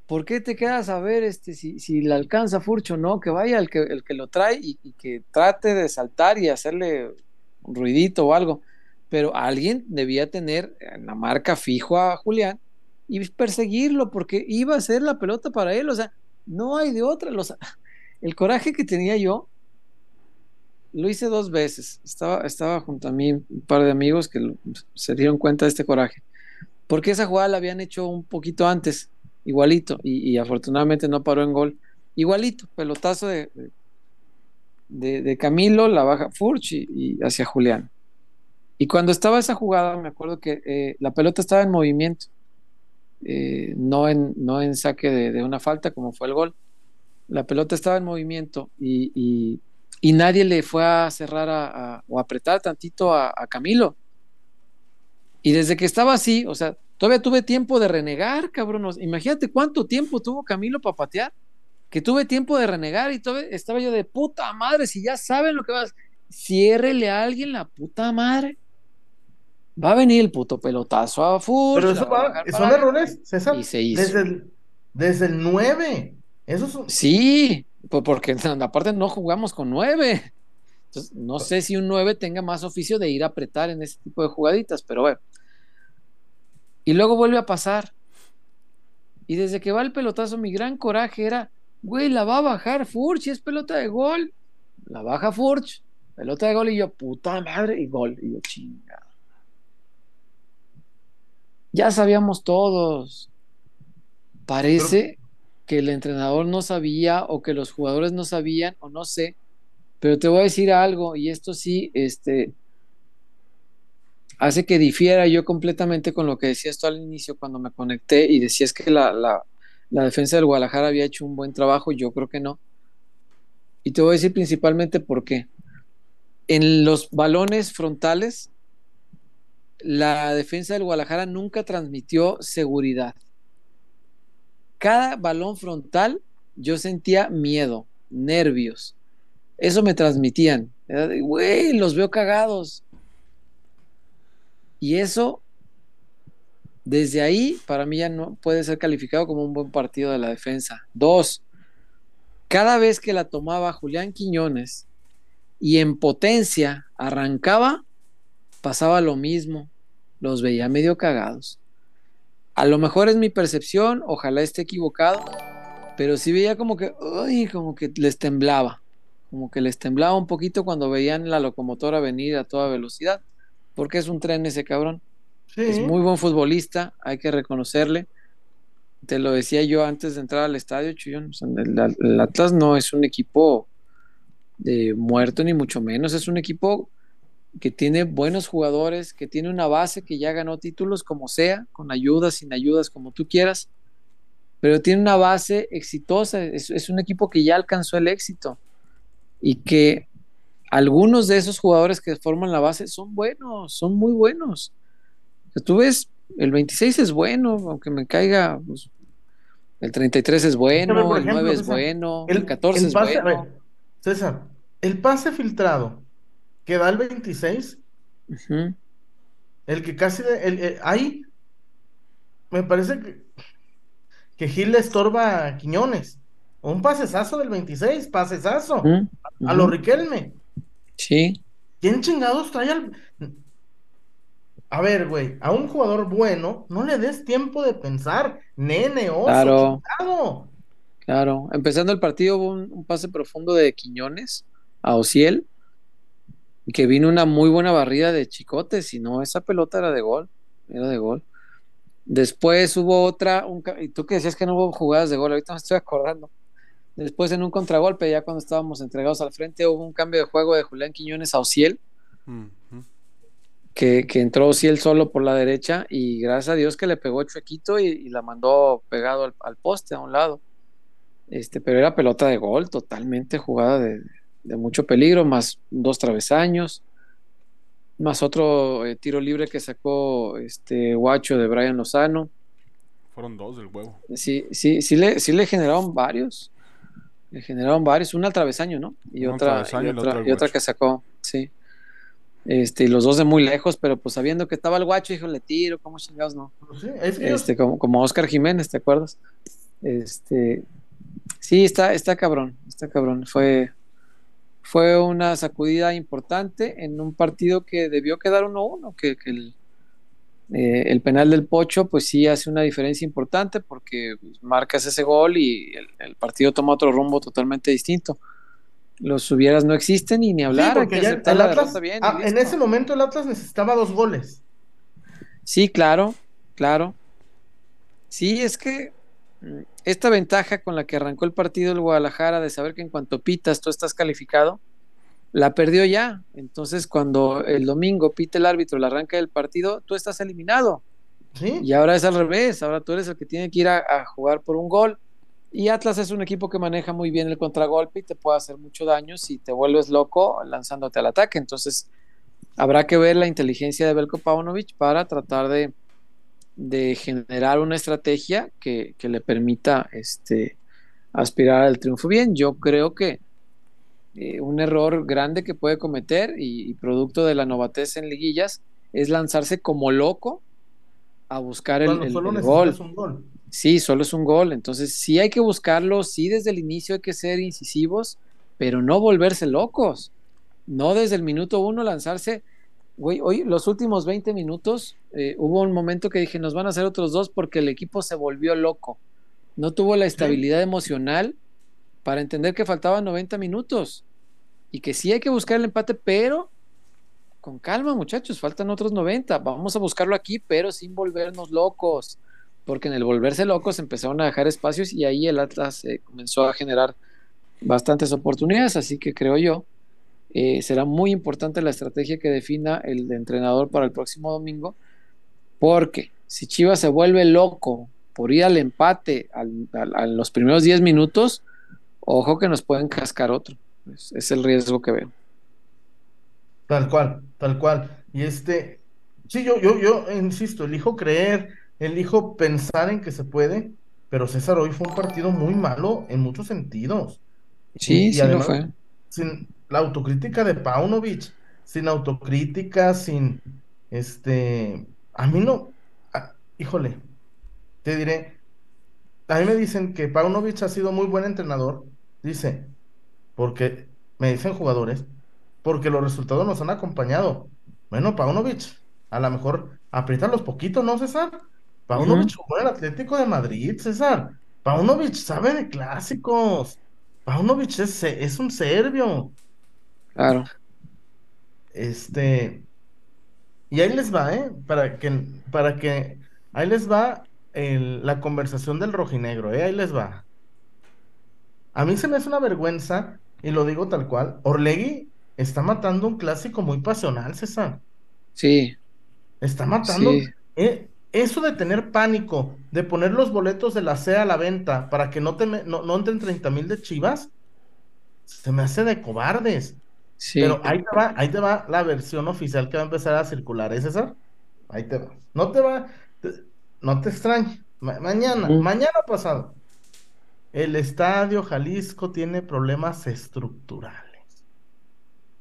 ¿por qué te quedas a ver este, si, si le alcanza Furcho o no? Que vaya el que, el que lo trae y, que trate de saltar y hacerle un ruidito o algo. Pero alguien debía tener en la marca fijo a Julián y perseguirlo porque iba a ser la pelota para él. O sea, no hay de otra. Los, el coraje que tenía yo lo hice dos veces. Estaba, estaba junto a mí un par de amigos que se dieron cuenta de este coraje. Porque esa jugada la habían hecho un poquito antes, igualito, y, afortunadamente no paró en gol. Igualito, pelotazo de, de, Camilo, la baja Furch y, hacia Julián. Y cuando estaba esa jugada, me acuerdo que eh, la pelota estaba en movimiento, eh, no, en, no en saque de, una falta como fue el gol. La pelota estaba en movimiento y, y- nadie le fue a cerrar a- o apretar tantito a, a Camilo. Y desde que estaba así, o sea, todavía tuve tiempo de renegar, cabrón. Imagínate cuánto tiempo tuvo Camilo para patear. Que tuve tiempo de renegar y todavía estaba yo de puta madre. Si ya saben lo que vas, ciérrele a alguien la puta madre. Va a venir el puto pelotazo a Furch. Pero eso va son errores, César. Y se hizo. Desde el, desde el 9. Eso es un- Sí, pues porque aparte no jugamos con nueve. Entonces, no sé si un nueve tenga más oficio de ir a apretar en ese tipo de jugaditas, pero bueno. Y luego vuelve a pasar. Y desde que va el pelotazo, mi gran coraje era, güey, la va a bajar Furch, es pelota de gol. La baja Furch, pelota de gol y yo, puta madre, y gol. Y yo, chingada. Ya sabíamos todos. Parece que el entrenador no sabía o que los jugadores no sabían o no sé, pero te voy a decir algo y esto sí, este, hace que difiera yo completamente con lo que decías tú al inicio cuando me conecté y decías que la, la, la defensa del Guadalajara había hecho un buen trabajo, yo creo que no. Y te voy a decir principalmente por qué. En los balones frontales, la defensa del Guadalajara nunca transmitió seguridad. Cada balón frontal yo sentía miedo, nervios. Eso me transmitían. Güey, los veo cagados. Y eso, desde ahí, para mí ya no puede ser calificado como un buen partido de la defensa. Dos, cada vez que la tomaba Julián Quiñones y en potencia arrancaba, pasaba lo mismo. Los veía medio cagados. A lo mejor es mi percepción, ojalá esté equivocado, pero sí veía como que, como que les temblaba, como que les temblaba un poquito cuando veían la locomotora venir a toda velocidad, porque es un tren ese cabrón. Es muy buen futbolista, hay que reconocerle. Te lo decía yo antes de entrar al estadio, Chuyón. el, Atlas no es un equipo de muerto, ni mucho menos. Es un equipo que tiene buenos jugadores, que tiene una base que ya ganó títulos como sea, con ayudas, sin ayudas, como tú quieras, pero tiene una base exitosa, es, un equipo que ya alcanzó el éxito y que algunos de esos jugadores que forman la base son buenos, son muy buenos. tú ves, el 26 es bueno, aunque me caiga, pues, el 33 es bueno, el 9 es bueno, el, 14 es bueno. César, el pase filtrado que da el 26. El que casi. el, ahí. Me parece que. Que Gil le estorba a Quiñones. Un pasesazo del 26, pasesazo. A lo Riquelme. Sí. ¿Quién chingados trae al.? A ver, güey, a un jugador bueno no le des tiempo de pensar, nene, oso, claro. Claro, empezando el partido hubo un, un, pase profundo de Quiñones a Ociel que vino una muy buena barrida de chicotes, y no, esa pelota era de gol, era de gol. Después hubo otra, y tú que decías que no hubo jugadas de gol, ahorita me estoy acordando. Después en un contragolpe, ya cuando estábamos entregados al frente, hubo un cambio de juego de Julián Quiñones a Ociel, que, entró Ociel solo por la derecha y gracias a Dios que le pegó chuequito y, y la mandó pegado al, al, poste a un lado. Este, pero era pelota de gol, totalmente jugada de, de mucho peligro, más dos travesaños, más otro eh, tiro libre que sacó este Guacho de Brian Lozano. Fueron dos del huevo. Sí, sí, sí le, sí le generaron varios. Le generaron varios, una al travesaño, ¿no? Y otra, y otra, que sacó, sí. Este, y los dos de muy lejos, pero pues sabiendo que estaba el guacho, dijo, le tiro, ¿cómo chingados no? Pues este, como, como Oscar Jiménez, ¿te acuerdas? Este, sí, está, está cabrón, está cabrón. Fue, fue una sacudida importante en un partido que debió quedar 1-1, que, eh, el, penal del Pocho pues sí hace una diferencia importante porque pues, marcas ese gol y el, partido toma otro rumbo totalmente distinto. Los hubieras no existen y ni hablar. porque ya el Atlas, ah, en ese momento el Atlas necesitaba dos goles. Sí, claro, claro. Sí, es que esta ventaja con la que arrancó el partido el Guadalajara de saber que en cuanto pitas tú estás calificado, la perdió ya. Entonces, cuando el domingo pita el árbitro el arranque del partido, tú estás eliminado. Y ahora es al revés, ahora tú eres el que tiene que ir a, jugar por un gol. Y Atlas es un equipo que maneja muy bien el contragolpe y te puede hacer mucho daño si te vuelves loco lanzándote al ataque. Entonces, habrá que ver la inteligencia de Belko Paunovic para tratar de, de generar una estrategia que, le permita este, aspirar al triunfo bien. Yo creo que eh, un error grande que puede cometer y, producto de la novatez en liguillas es lanzarse como loco a buscar el, gol. gol. Sí, solo es un gol. Entonces sí hay que buscarlo, sí desde el inicio hay que ser incisivos, pero no volverse locos. No desde el minuto uno lanzarse Güey, hoy los últimos 20 minutos eh, hubo un momento que dije, nos van a hacer otros dos porque el equipo se volvió loco. No tuvo la estabilidad emocional para entender que faltaban 90 minutos. Y que sí hay que buscar el empate, pero con calma, muchachos, faltan otros 90. Vamos a buscarlo aquí, pero sin volvernos locos, porque en el volverse locos empezaron a dejar espacios y ahí el Atlas eh, comenzó a generar bastantes oportunidades, así que creo yo eh, será muy importante la estrategia que defina el entrenador para el próximo domingo, porque si Chivas se vuelve loco por ir al empate a los primeros 10 minutos, ojo que nos pueden cascar otro. Es, el riesgo que veo. Tal cual, tal cual. Y este, sí, yo, yo, yo insisto, elijo creer, elijo pensar en que se puede, pero César hoy fue un partido muy malo en muchos sentidos. Sí, sí lo fue. Sin la autocrítica de Paunovic, sin autocrítica, sin este, a mí no, híjole, te diré, a mí me dicen que Paunovic ha sido muy buen entrenador, dice, porque me dicen jugadores, porque los resultados nos han acompañado. Bueno, Paunovic, a lo mejor los poquitos, ¿no, César? Paunovic jugó en el Atlético de Madrid, César. Paunovic sabe de clásicos. Paunovic es, es un serbio. Claro. Este. Y ahí les va, ¿eh? Para que, para que. Ahí les va la conversación del rojinegro, ¿eh? Ahí les va. A mí se me hace una vergüenza, y lo digo tal cual. Orlegui está matando un clásico muy pasional, César. Sí. Está matando. Eh, eso de tener pánico, de poner los boletos de la C a la venta para que no, te no, no entren 30 mil de chivas, se me hace de cobardes. Pero ahí te va, ahí te va la versión oficial que va a empezar a circular, ¿es César? Ahí te va. No te va, no te extrañe. mañana, mañana pasado, el estadio Jalisco tiene problemas estructurales.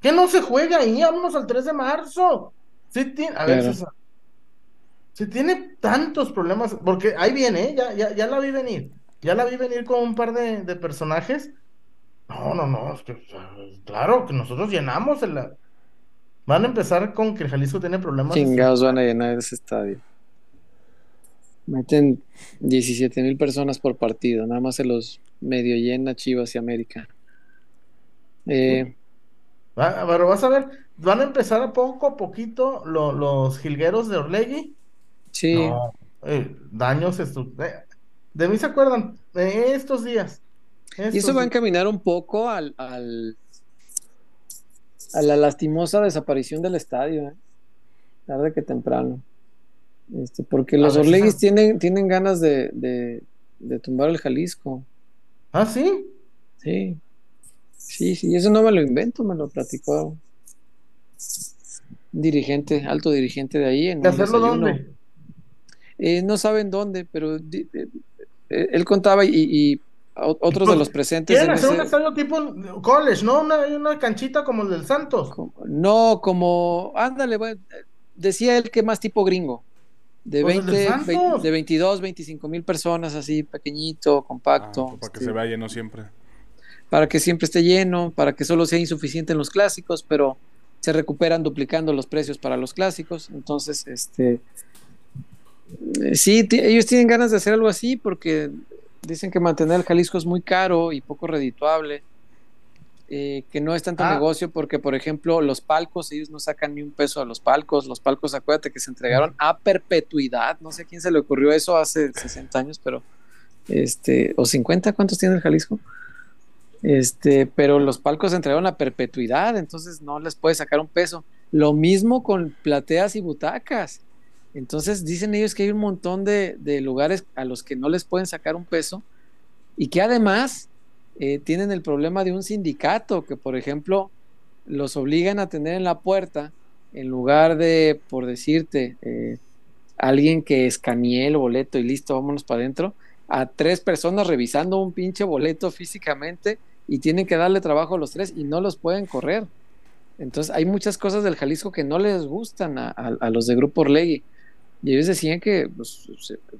¿Qué no se juega ahí? Vámonos al 3 de marzo. Tiene, a ver, César. Si tiene tantos problemas, porque ahí viene, ¿eh? ya, ya, ya la vi venir. Ya la vi venir con un par de, de personajes no, no, no, es que, claro, que nosotros llenamos el... Van a empezar con que el Jalisco tiene problemas. Chingados van a llenar ese estadio. Meten 17 mil personas por partido, nada más se los medio llena Chivas y América. Eh, pero vas a ver, van a empezar a poco a poquito los jilgueros de Orlegui. Sí. Eh, daños. Eh, de mí se acuerdan, estos días y eso va a encaminar un poco al, al a la lastimosa desaparición del estadio, ¿eh? tarde que temprano. Este, porque los Orleguis tienen, tienen ganas de, de, tumbar el Jalisco. ¿Ah, sí? Sí. Sí, sí, eso no me lo invento, me lo platicó un dirigente, alto dirigente de ahí. En ¿De hacerlo dónde? Eh, no saben dónde, pero eh, él contaba y otros de los presentes. Quieren hacer un estadio tipo college, ¿no? Una, canchita como el del Santos. No, como, ándale, decía él que más tipo gringo. De, 20, de 22, 25 mil personas, así pequeñito, compacto. Ah, para que se vea lleno siempre. Para que siempre esté lleno, para que solo sea insuficiente en los clásicos, pero se recuperan duplicando los precios para los clásicos. Entonces, este. Sí, ellos tienen ganas de hacer algo así porque Dicen que mantener el Jalisco es muy caro y poco redituable. Eh, que no es tanto ah. negocio porque, por ejemplo, los palcos, ellos no sacan ni un peso a los palcos. Los palcos, acuérdate que se entregaron a perpetuidad. No sé a quién se le ocurrió eso hace 60 años, pero. Este, o 50, ¿cuántos tiene el Jalisco? Este, pero los palcos se entregaron a perpetuidad, entonces no les puede sacar un peso. Lo mismo con plateas y butacas. Entonces dicen ellos que hay un montón de, lugares a los que no les pueden sacar un peso y que además eh, tienen el problema de un sindicato que, por ejemplo, los obligan a tener en la puerta, en lugar de, por decirte, eh, alguien que escanee el boleto y listo, vámonos para adentro, a tres personas revisando un pinche boleto físicamente y tienen que darle trabajo a los tres y no los pueden correr. Entonces hay muchas cosas del Jalisco que no les gustan a, a los de Grupo Orlegui. Y ellos decían que pues,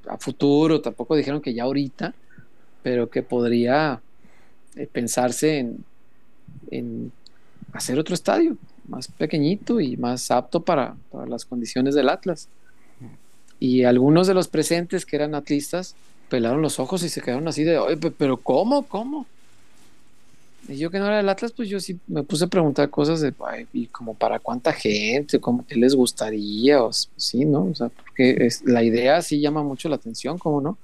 a futuro, tampoco dijeron que ya ahorita, pero que podría eh, pensarse en, hacer otro estadio más pequeñito y más apto para, las condiciones del Atlas. Y algunos de los presentes que eran atlistas pelaron los ojos y se quedaron así de, pero ¿cómo? ¿Cómo? Y yo que no era del Atlas, pues yo sí me puse a preguntar cosas de, y como para cuánta gente, como qué les gustaría, o sí, ¿no? O sea, porque es, la idea sí llama mucho la atención, ¿cómo no?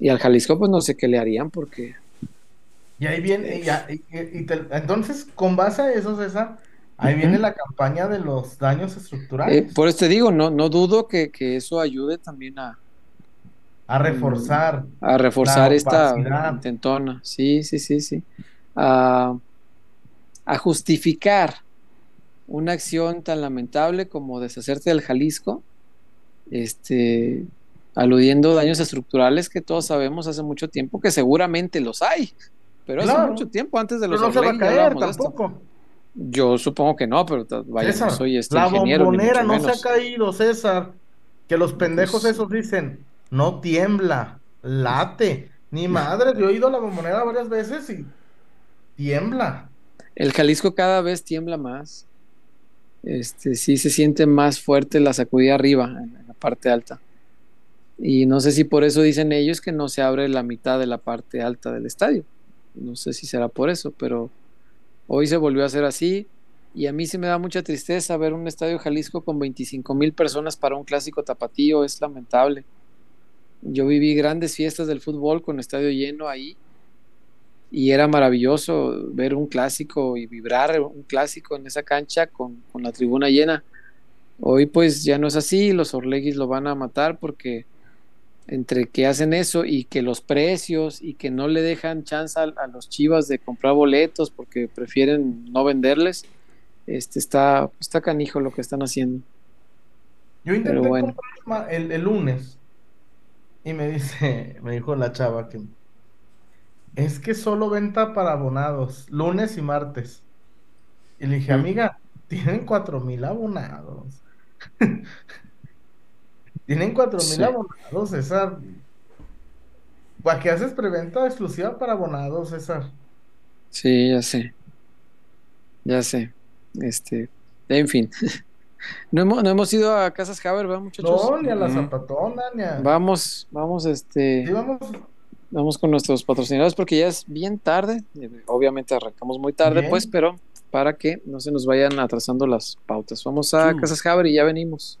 Y al Jalisco, pues no sé qué le harían, porque Y ahí viene, y, ya- y- y- y te- entonces, con base a eso, César, ahí viene la campaña de los daños eh, estructurales, por eso te digo, no, no dudo que, que eso ayude también a, a reforzar a reforzar esta intentona. Sí, sí, sí, sí. A, a justificar una acción tan lamentable como deshacerte del Jalisco, este, aludiendo daños estructurales que todos sabemos hace mucho tiempo que seguramente los hay, pero hace Claro. mucho tiempo antes de Pero los no se va a caer tampoco. Yo supongo que no, pero vaya, César, no soy este la ingeniero, bombonera no se ha caído, César. Que los pendejos Pues- esos dicen, no tiembla, late. Ni madre, yo he ido a la bombonera varias veces y tiembla. El Jalisco cada vez tiembla más. Este, sí se siente más fuerte la sacudida arriba, en la parte alta. Y no sé si por eso dicen ellos que no se abre la mitad de la parte alta del estadio. No sé si será por eso, pero hoy se volvió a hacer así. Y a mí se me da mucha tristeza ver un estadio Jalisco con 25 mil personas para un clásico tapatío. Es lamentable. Yo viví grandes fiestas del fútbol con estadio lleno ahí y era maravilloso ver un clásico y vibrar un clásico en esa cancha con, con la tribuna llena. Hoy pues ya no es así, los Orleguis lo van a matar porque entre que hacen eso y que los precios y que no le dejan chance a, a los chivas de comprar boletos porque prefieren no venderles, este está, está canijo lo que están haciendo. Yo intenté Pero bueno. comprar ma- el, el lunes y me dice, me dijo la chava que es que solo venta para abonados, lunes y martes. Y le dije, amiga, tienen cuatro mil abonados. Tienen cuatro mil Sí. abonados, César. ¿Para qué haces preventa exclusiva para abonados, César? Sí, ya sé. Ya sé. Este, en fin. No hemos, no hemos ido a Casas Haber, ¿verdad, muchachos? No, ni a la zapatona, ni a... Vamos, vamos, este, Sí, vamos vamos con nuestros patrocinadores porque ya es bien tarde. Eh, Obviamente arrancamos muy tarde, Bien. pues, pero para que no se nos vayan atrasando las pautas. Vamos a Sí. Casas Haber y ya venimos.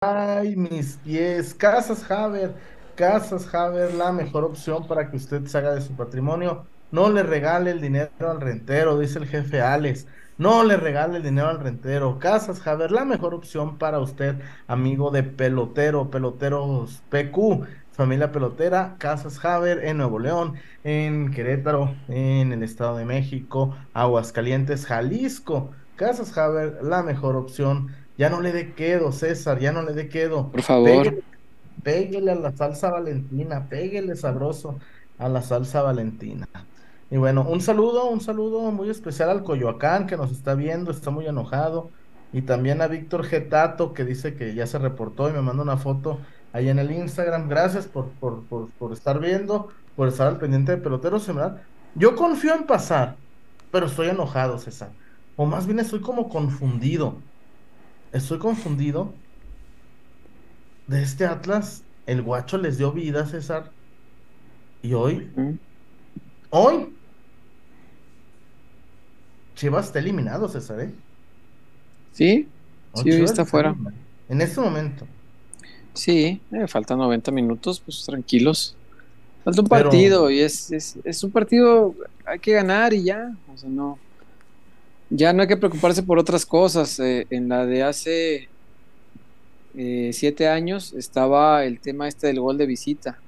Ay, mis pies. Casas Haber. Casas Haber, la mejor opción para que usted se haga de su patrimonio. No le regale el dinero al rentero, dice el jefe Alex. No le regale el dinero al rentero. Casas Haber, la mejor opción para usted, amigo de pelotero, peloteros PQ, familia pelotera. Casas Haber en Nuevo León, en Querétaro, en el Estado de México, Aguascalientes, Jalisco. Casas Haber, la mejor opción. Ya no le dé quedo, César, ya no le dé quedo. Por favor. Péguele a la salsa valentina, péguele sabroso a la salsa valentina. Y bueno, un saludo, un saludo muy especial al Coyoacán que nos está viendo, está muy enojado. Y también a Víctor Getato que dice que ya se reportó y me manda una foto ahí en el Instagram. Gracias por, por, por, por estar viendo, por estar al pendiente de peloteros, en verdad. Yo confío en pasar, pero estoy enojado, César. O más bien estoy como confundido. Estoy confundido. De este Atlas, el guacho les dio vida, César. Y hoy, hoy, Chivas está eliminado, César, ¿eh? Sí, Hoy Sí, hoy está fuera. eliminado. En este momento. sí, eh, faltan 90 minutos, pues tranquilos. Falta un Pero- partido y es, es, es un partido, hay que ganar y ya. O sea, no. Ya no hay que preocuparse por otras cosas. eh, en la de hace eh, siete años estaba el tema este del gol de visita.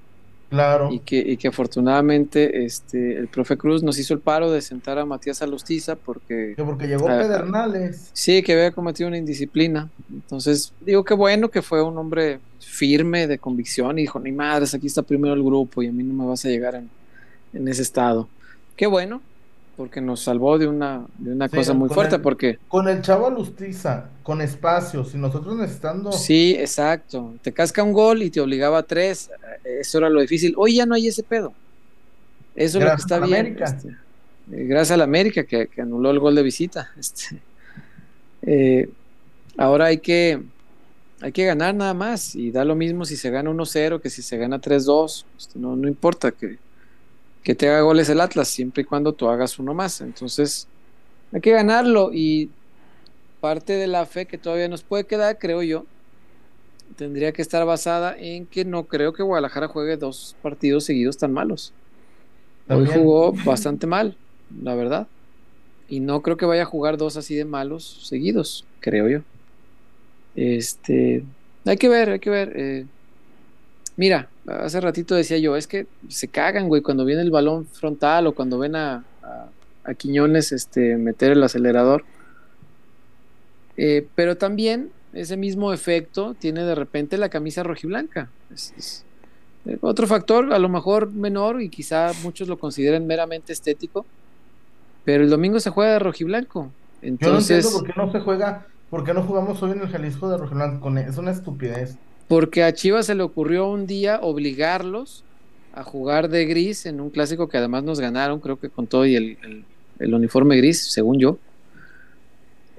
Claro. y que, y que afortunadamente este, el profe Cruz nos hizo el paro de sentar a Matías Alustiza porque Que porque llegó Pedernales. sí, que había cometido una indisciplina. Entonces, digo que bueno que fue un hombre firme, de convicción, y dijo, ni madres, aquí está primero el grupo y a mí no me vas a llegar en, en ese estado. Qué bueno, porque nos salvó de una, de una Sí, cosa muy fuerte, el- porque Con el chavo Alustiza, con espacios, y nosotros necesitando. sí, exacto, te casca un gol y te obligaba a tres, eso era lo difícil. Hoy ya no hay ese pedo. Eso es lo que Gracias está a la bien. América. este, eh, gracias a la América que, que anuló el gol de visita. Este, eh, ahora hay que, hay que ganar nada más y da lo mismo si se gana 1-0 que si se gana 3-2. Este, no, no importa que, que te haga goles el Atlas siempre y cuando tú hagas uno más. Entonces hay que ganarlo y parte de la fe que todavía nos puede quedar, creo yo, tendría que estar basada en que no creo que Guadalajara juegue dos partidos seguidos tan malos. Hoy jugó bastante mal, la verdad. Y no creo que vaya a jugar dos así de malos seguidos, creo yo. Este, hay que ver, hay que ver. eh. Mira, hace ratito decía yo, es que se cagan, güey, cuando viene el balón frontal o cuando ven a, a- a Quiñones este, meter el acelerador. Eh, pero también ese mismo efecto tiene de repente la camisa rojiblanca. Es- es, eh, otro factor, a lo mejor menor, y quizá muchos lo consideren meramente estético, pero el domingo se juega de rojiblanco. Yo no Entonces, entiendo por qué no se juega, por qué no jugamos hoy en el Jalisco de Rojiblanco. Es una estupidez. Porque a Chivas se le ocurrió un día obligarlos a jugar de gris en un clásico que además nos ganaron, creo que con todo y el, uniforme gris, según yo.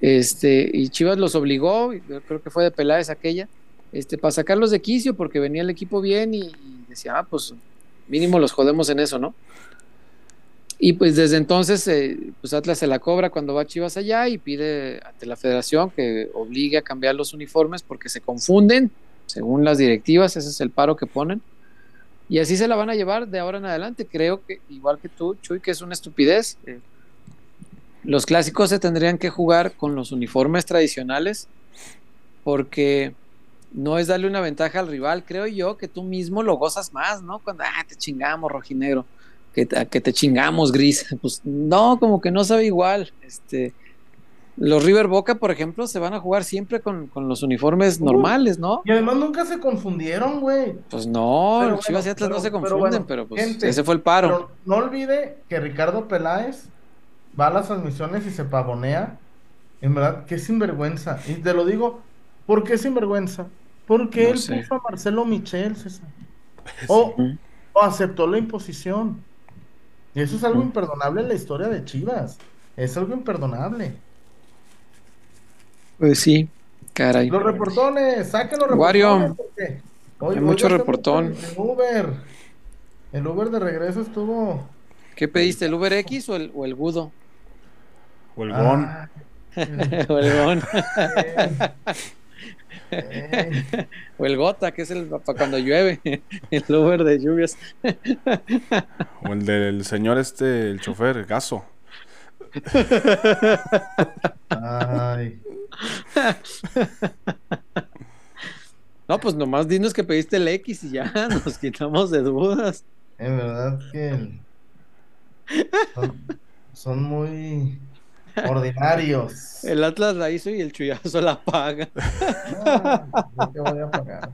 Este, y Chivas los obligó, creo que fue de Peláez aquella, este, para sacarlos de quicio porque venía el equipo bien y, y decía, ah, pues mínimo los jodemos en eso, ¿no? Y pues desde entonces, eh, pues Atlas se la cobra cuando va Chivas allá y pide ante la federación que obligue a cambiar los uniformes porque se confunden, según las directivas, ese es el paro que ponen. Y así se la van a llevar de ahora en adelante. Creo que, igual que tú, Chuy, que es una estupidez. eh, los clásicos se tendrían que jugar con los uniformes tradicionales porque no es darle una ventaja al rival. Creo yo que tú mismo lo gozas más, ¿no? Cuando ah, te chingamos rojinegro, que, que te chingamos gris. Pues no, como que no sabe igual. Este, los River Boca, por ejemplo, se van a jugar siempre con, con los uniformes Uh. normales, ¿no? Y además nunca se confundieron, güey. Pues no, Pero Chivas y Atlas no se pero confunden, bueno, pero pues gente, ese fue el paro. Pero no olvide que Ricardo Peláez va a las transmisiones y se pavonea. En verdad, qué sinvergüenza. Y te lo digo, ¿por qué sinvergüenza? Porque No él sé. puso a Marcelo Michel, César. O, aceptó la imposición. Y eso es algo imperdonable en la historia de Chivas. Es algo imperdonable. Pues sí, caray. Los reportones, saquen los Wario. reportones. porque hoy- Hay hoy mucho reportón. El Uber. El Uber de regreso estuvo. ¿Qué pediste, el Uber X o el, o el Budo? O el Gon. Ah, o el Gon. o el Gota, que es el para cuando llueve, el Uber de lluvias. O el del señor este, el chofer, Gaso. Ay, No, pues nomás dinos que pediste el X y ya nos quitamos de dudas. en verdad que son, son muy ordinarios. El Atlas la hizo y el Chuyazo la paga. Yo te voy a pagar.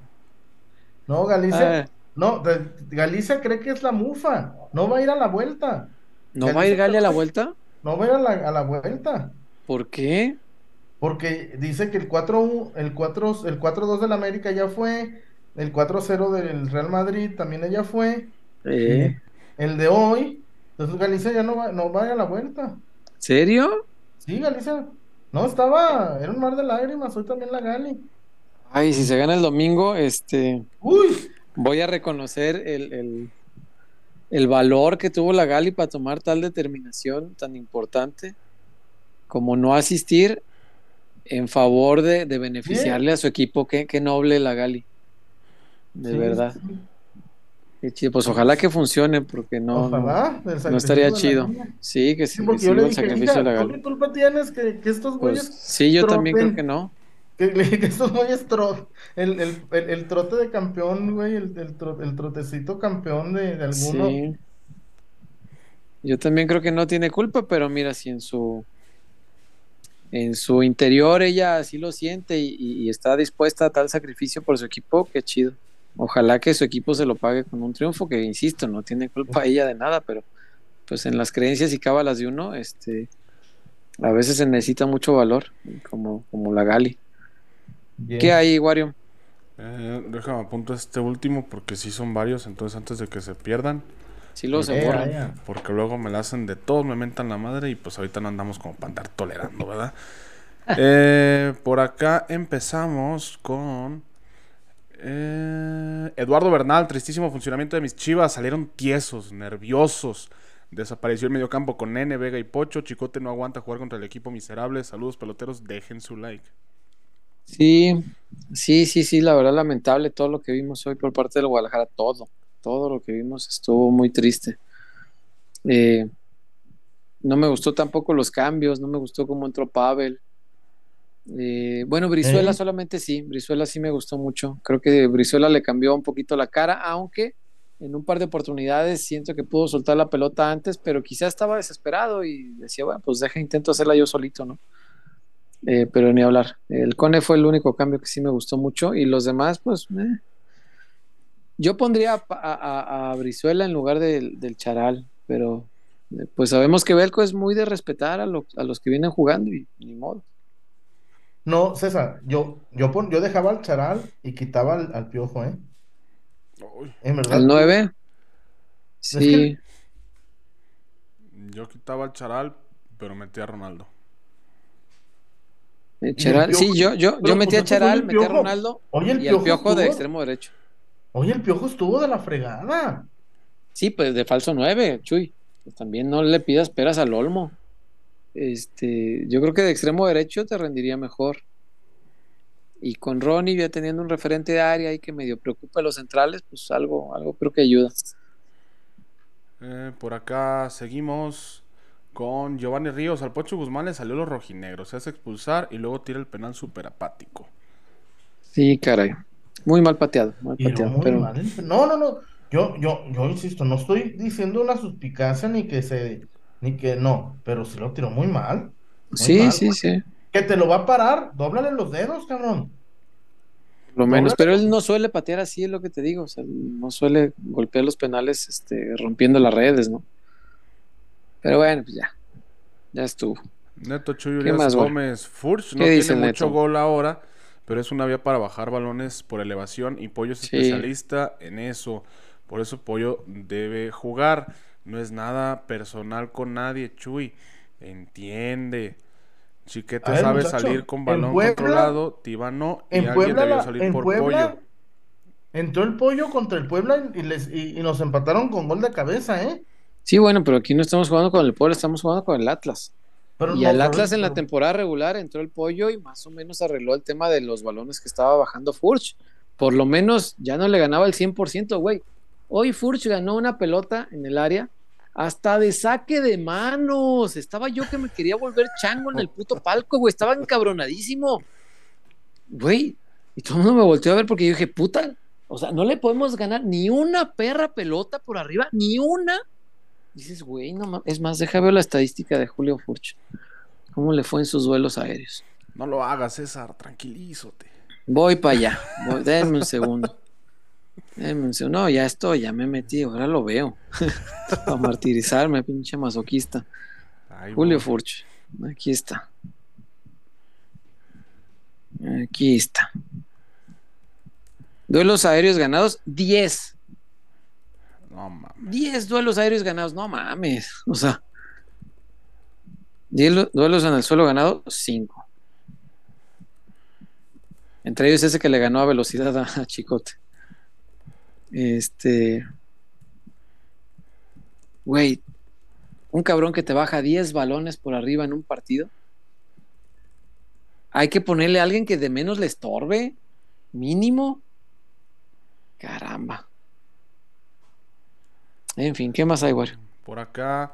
No, Galicia, Ah, no, Galicia cree que es la mufa. No va a ir a la vuelta. ¿No va a ir Gali a la vuelta? No va a ir a la, a la vuelta. ¿Por qué? Porque dice que el 4 el 4 el 4-2 del América ya fue, el 4-0 del Real Madrid también ya fue, el de hoy, entonces Galicia ya no va, no va a la vuelta. ¿Serio? Sí, Galicia. No, estaba, era un mar de lágrimas, hoy también la Gali. Ay, si se gana el domingo, este, Uy, voy a reconocer el, el, el valor que tuvo la Gali para tomar tal determinación tan importante como no asistir en favor de, de beneficiarle a su equipo. Qué, qué noble la Gali. De sí, verdad. sí. Qué chido. Pues ojalá que funcione, porque no, no, Ojalá, no estaría chido. Sí, que sí, Sí, que sí yo le el sacrificio "Hija, de la ¿tú Gali. qué culpa tienes que, que estos Pues güeyes sí, yo también creo que no. Que, que estos güeyes tro- el, el, el, el trote de campeón, güey, el, el, tro- el trotecito campeón de, de alguno. Sí. Yo también creo que no tiene culpa, pero mira, si en su en su interior ella así lo siente y, está dispuesta a tal sacrificio por su equipo, qué chido. Ojalá que su equipo se lo pague con un triunfo, que insisto, no tiene culpa ella de nada, pero pues en las creencias y cábalas de uno, este, a veces se necesita mucho valor, como, como la Gali. Bien. ¿Qué hay, Wario? Eh, déjame apunto este último porque sí son varios, entonces antes de que se pierdan, Sí, luego se borran. porque luego me la hacen de todos, me mentan la madre y pues ahorita no andamos como para andar tolerando, ¿verdad? Eh, por acá empezamos con eh, Eduardo Bernal, tristísimo funcionamiento de mis chivas, salieron tiesos, nerviosos. Desapareció el mediocampo con Nene, Vega y Pocho. Chicote no aguanta jugar contra el equipo miserable. Saludos peloteros, dejen su like. Sí, sí, sí, sí, la verdad lamentable todo lo que vimos hoy por parte del Guadalajara, todo, todo lo que vimos estuvo muy triste. Eh, no me gustó tampoco los cambios, no me gustó cómo entró Pavel. Eh, bueno, Brizuela ¿Eh? solamente sí, Brizuela sí me gustó mucho. Creo que Brizuela le cambió un poquito la cara, aunque en un par de oportunidades siento que pudo soltar la pelota antes, pero quizá estaba desesperado y decía, bueno, pues deja, intento hacerla yo solito, ¿no? Eh, pero ni hablar. El Cone fue el único cambio que sí me gustó mucho y los demás, pues. Yo pondría a, a- a Brizuela en lugar del, del Charal, pero eh, pues sabemos que Belco es muy de respetar a, lo- a los que vienen jugando y ni modo. No, César, yo, yo, pon- yo dejaba al charal y quitaba al, al piojo, ¿eh? Uy, En verdad. El 9, sí, que- yo quitaba al Charal, pero metí a Ronaldo. el Charal, sí, yo, yo, yo metí a pues, Charal, metí a. Ronaldo Oye, el y el piojo Piojo de extremo derecho. Oye, el piojo estuvo de la fregada. Sí, pues de falso 9, Chuy. Pues también no le pidas peras al Olmo. Este, yo creo que de extremo derecho te rendiría mejor. Y con Ronnie ya teniendo un referente de área y que medio preocupa a los centrales, pues algo, algo creo que ayuda. Eh, por acá seguimos con Giovanni Ríos. Al Pocho Guzmán le salió los rojinegros. Se hace expulsar y luego tira el penal súper apático. Sí, caray. Muy mal pateado, mal Tiró pateado. muy pero mal No, no, no. Yo, yo, yo insisto, no estoy diciendo una suspicacia ni que se, ni que no, pero sí lo tiró muy mal. Muy sí, mal. sí, sí. Que te lo va a parar, dóblale los dedos, cabrón. Lo menos, pero él no suele patear así, es lo que te digo. O sea, no suele golpear los penales este, rompiendo las redes, ¿no? Pero bueno, pues ya. Ya estuvo. Neto Chuy ¿Qué Urias más, güey? Gómez. Furch no ¿Qué dice tiene mucho Neto? gol ahora, pero es una vía para bajar balones por elevación y Pollo es Sí. especialista en eso. Por eso Pollo debe jugar. No es nada personal con nadie, Chuy. Entiende. Chiquete ver, sabe muchacho, salir con balón Puebla- controlado, Tiva no, y En alguien Puebla, debió salir en por Puebla Pollo. entró el pollo contra el Puebla y, les, y, y nos empataron con gol de cabeza, ¿eh? Sí, bueno, pero aquí no estamos jugando con el Puebla, estamos jugando con el Atlas. Pero y no, al Atlas en la temporada regular entró el pollo y más o menos arregló el tema de los balones que estaba bajando Furch. Por lo menos ya no le ganaba el 100%, güey. Hoy Furch ganó una pelota en el área hasta de saque de manos. Estaba yo que me quería volver chango en el puto palco, güey. Estaba encabronadísimo. Güey. Y todo el mundo me volteó a ver porque yo dije, puta. O sea, no le podemos ganar ni una perra pelota por arriba, ni una. Dices, güey, no Es más, deja ver la estadística de Julio Furch. ¿Cómo le fue en sus vuelos aéreos? No lo hagas, César, tranquilízote. Voy para allá. Voy- denme un segundo. Denme un segundo. No, ya estoy, ya me metí, ahora lo veo. Para martirizarme, pinche masoquista. Julio. Furch. Aquí está. Aquí está. Duelos aéreos ganados, 10. No mames. 10 duelos aéreos ganados, no mames. O sea, 10 lu- duelos en el suelo ganado, 5. Entre ellos ese que le ganó a velocidad a, a Chicote. Este. Güey, un cabrón que te baja 10 balones por arriba en un partido. Hay que ponerle a alguien que de menos le estorbe, mínimo. Caramba. En fin, ¿qué más hay, Wario? Por acá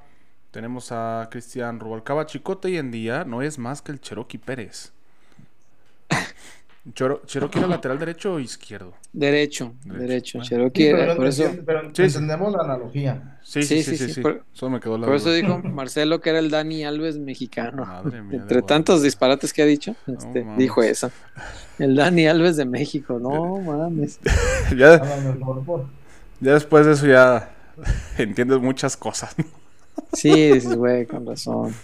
tenemos a Cristian Rubalcaba Chicote y en día no es más que el Cherokee Pérez. Choro, ¿Cherokee era lateral derecho o izquierdo? Derecho, Derecho. derecho. Ah. Cherokee Sí, era- pero, por eso, entiende- pero Sí, sí. entendemos la analogía. Sí, sí, sí, sí. sí, Por, Solo me quedó la por eso dijo Marcelo que era el Dani Alves mexicano. Madre mía Entre tantos disparates que ha dicho, este, dijo eso. El Dani Alves de México, no mames. ya, A lo mejor por- ya después de eso ya entiendes muchas cosas. Sí, dices, güey, con razón.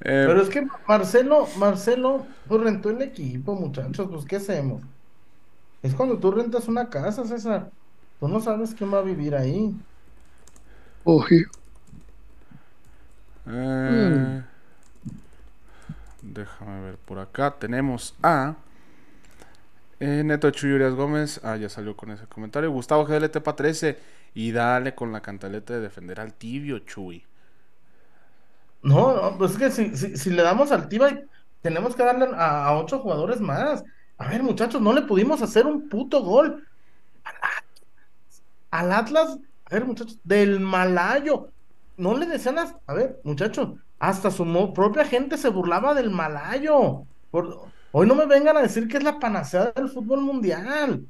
Eh, Pero es que Marcelo, Marcelo, pues rentó el equipo, muchachos, pues ¿qué hacemos? Es cuando tú rentas una casa, César. Tú no sabes quién va a vivir ahí. eh, Déjame ver por acá. Tenemos a eh, Neto Chuy Urias Gómez. Ah, ya salió con ese comentario. Gustavo GLT para 13. Y dale con la cantaleta de defender al tibio, Chuy. No, no, pues es que si, si, si le damos al Tiva, tenemos que darle a, a ocho jugadores más. A ver, muchachos, no le pudimos hacer un puto gol al Atlas. Al Atlas, a ver, muchachos, del Malayo. No le decían las, a ver, muchachos, hasta su propia gente se burlaba del Malayo. Por- hoy no me vengan a decir que es la panacea del fútbol mundial.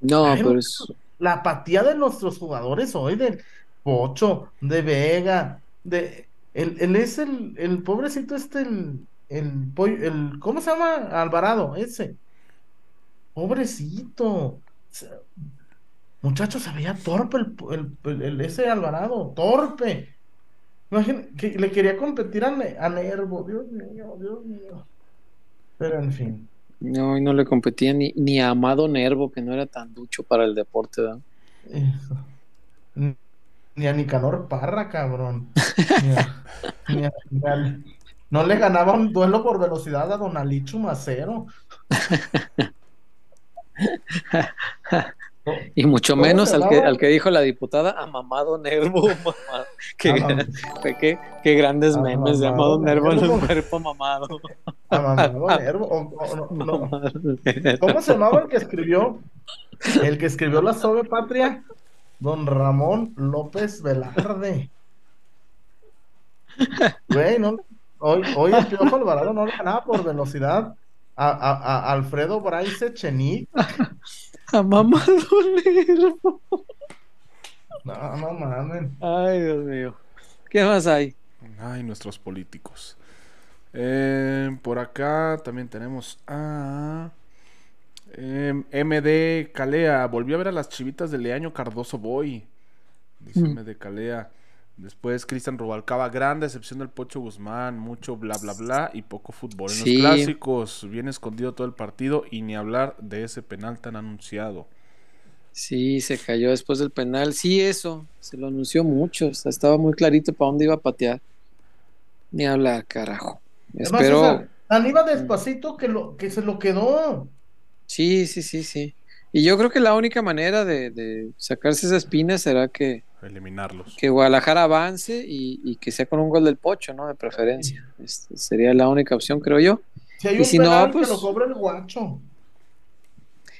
No, Ay, pero muchachos, es, la apatía de nuestros jugadores hoy, del Pocho, de Vega, de él, es el, el pobrecito este, el, el, el, ¿cómo se llama? Alvarado, ese. Pobrecito. Muchachos, se veía torpe el, el- ese Alvarado, torpe. Imagina, que le quería competir a, a Nervo, Dios mío, Dios mío. Pero en fin. No, y no le competía ni, ni a Amado Nervo, que no era tan ducho para el deporte, ¿verdad? Eso. Ni a Nicanor Parra, cabrón. Ni a- ni a- ni al- no le ganaba un duelo por velocidad a Don Alichu Macero. Y mucho ¿Cómo menos al que, al que dijo la diputada, a Mamado Nervo. Qué, gran- qué, qué grandes a memes de Mamado Amado Nervo en el Nervo. cuerpo mamado. a Mamado Nervo, o- o no, no. Mamado. ¿Cómo se llamaba el que escribió? El que escribió la Sobe Patria, Don Ramón López Velarde. Güey, no, hoy, hoy el Piojo Alvarado no le ganaba por velocidad a, a- a Alfredo Bryce Chenique. A Mamado Nervo. No, no mames. Ay, Dios mío. ¿Qué más hay? Ay, nuestros políticos. Eh, por acá también tenemos a em, MD Calea. Volvió a ver a las chivitas de Leaño Cardoso Boy. Dice Mm. MD Calea. Después Cristian Rubalcaba, gran decepción del Pocho Guzmán, mucho bla bla bla y poco fútbol. En Sí. los clásicos, bien escondido todo el partido y ni hablar de ese penal tan anunciado. Sí, se cayó después del penal. Sí, eso. Se lo anunció mucho. o sea, estaba muy clarito para dónde iba a patear. Ni hablar, carajo. Además, Espero. César, tan iba despacito que, lo, que se lo quedó. Sí, sí, sí, sí. Y yo creo que la única manera de, de sacarse esa espina será que, Eliminarlos. que Guadalajara avance y, y que sea con un gol del Pocho, ¿no? De preferencia. Este, sería la única opción, creo yo. Si hay Y un si no, penal, pues- que lo cobre el guacho.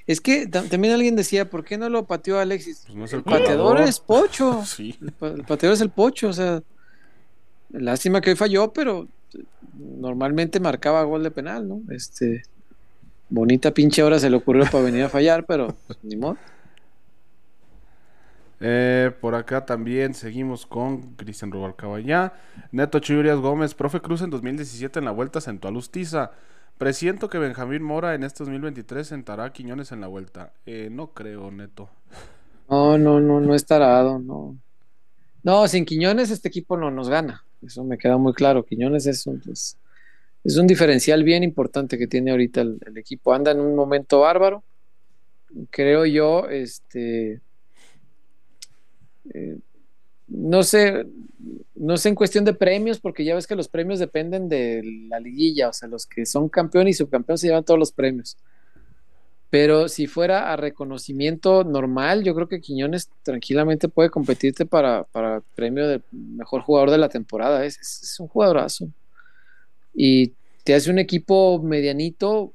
Es que tam- también alguien decía, ¿por qué no lo pateó Alexis? Pues no es el El pateador es Pocho. Sí. El, pa- el pateador es el Pocho, o sea, lástima que hoy falló, pero eh, normalmente marcaba gol de penal, ¿no? Este, bonita pinche hora se le ocurrió para venir a fallar, pero pues, ni modo. Eh, por acá también seguimos con Cristian Rubalcaba ya. Neto Chuyurias Gómez, profe Cruz en 2017 en la vuelta sentó a Lustiza. Presiento que Benjamín Mora en este 2023 sentará a Quiñones en la vuelta. Eh, no creo, Neto. No, no, no, no es tarado, no. No, sin Quiñones este equipo no nos gana. Eso me queda muy claro. Quiñones es un, es, es un diferencial bien importante que tiene ahorita el, equipo. Anda en un momento bárbaro. Creo yo, este. eh, no sé, no sé en cuestión de premios, porque ya ves que los premios dependen de la liguilla, o sea, los que son campeón y subcampeón se llevan todos los premios. Pero si fuera a reconocimiento normal, yo creo que Quiñones tranquilamente puede competirte para, para premio de mejor jugador de la temporada. Es- es un jugadorazo. Y te hace un equipo medianito,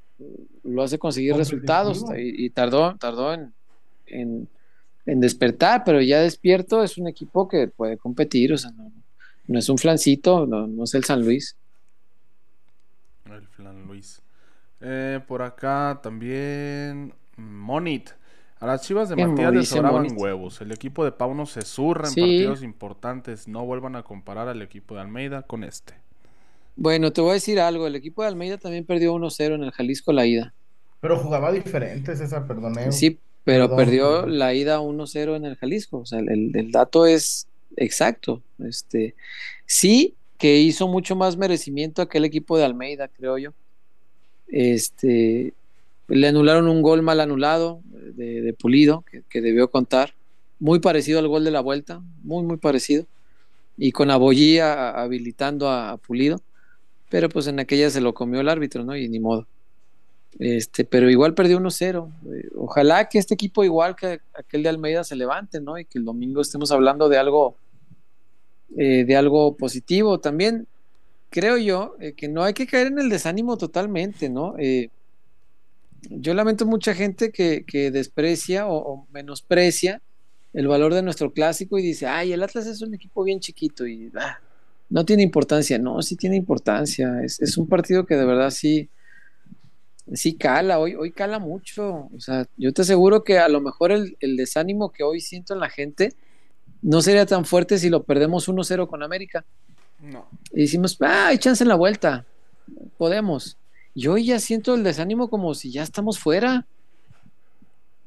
lo hace conseguir resultados. Y, y tardó, tardó en, en, en despertar, pero ya despierto es un equipo que puede competir. O sea, no, no es un flancito, no, no es el San Luis. El Flan Luis. Eh, por acá también Monit. A las chivas de ¿Qué Matías les sobraban Monit? huevos. El equipo de Pauno se zurra en Sí. partidos importantes. No vuelvan a comparar al equipo de Almeida con este. Bueno, te voy a decir algo. El equipo de Almeida también perdió 1-0 en el Jalisco la ida. Pero jugaba diferente, César, perdoneo. Sí, pero Perdón, perdió la ida 1-0 en el Jalisco. O sea, el, el dato es exacto. Este, sí que hizo mucho más merecimiento aquel equipo de Almeida, creo yo. Este, le anularon un gol mal anulado de, de Pulido, que, que debió contar. Muy parecido al gol de la vuelta, muy, muy parecido. Y con Abollí habilitando a, a Pulido. Pero pues en aquella se lo comió el árbitro, ¿no? Y ni modo. Este, pero igual perdió 1-0. Eh, Ojalá que este equipo, igual que aquel de Almeida, se levante, ¿no? Y que el domingo estemos hablando de algo, eh, de algo positivo. También creo yo eh, que no hay que caer en el desánimo totalmente, ¿no? Eh, yo lamento mucha gente que, que desprecia o, o menosprecia el valor de nuestro clásico y dice, ay, el Atlas es un equipo bien chiquito y ah, no tiene importancia. No, sí tiene importancia. Es, es un partido que de verdad sí, sí cala, hoy, hoy cala mucho. O sea, yo te aseguro que a lo mejor el, el desánimo que hoy siento en la gente no sería tan fuerte si lo perdemos 1-0 con América. No. Y decimos, ah, hay chance en la vuelta, podemos. Yo hoy ya siento el desánimo como si ya estamos fuera.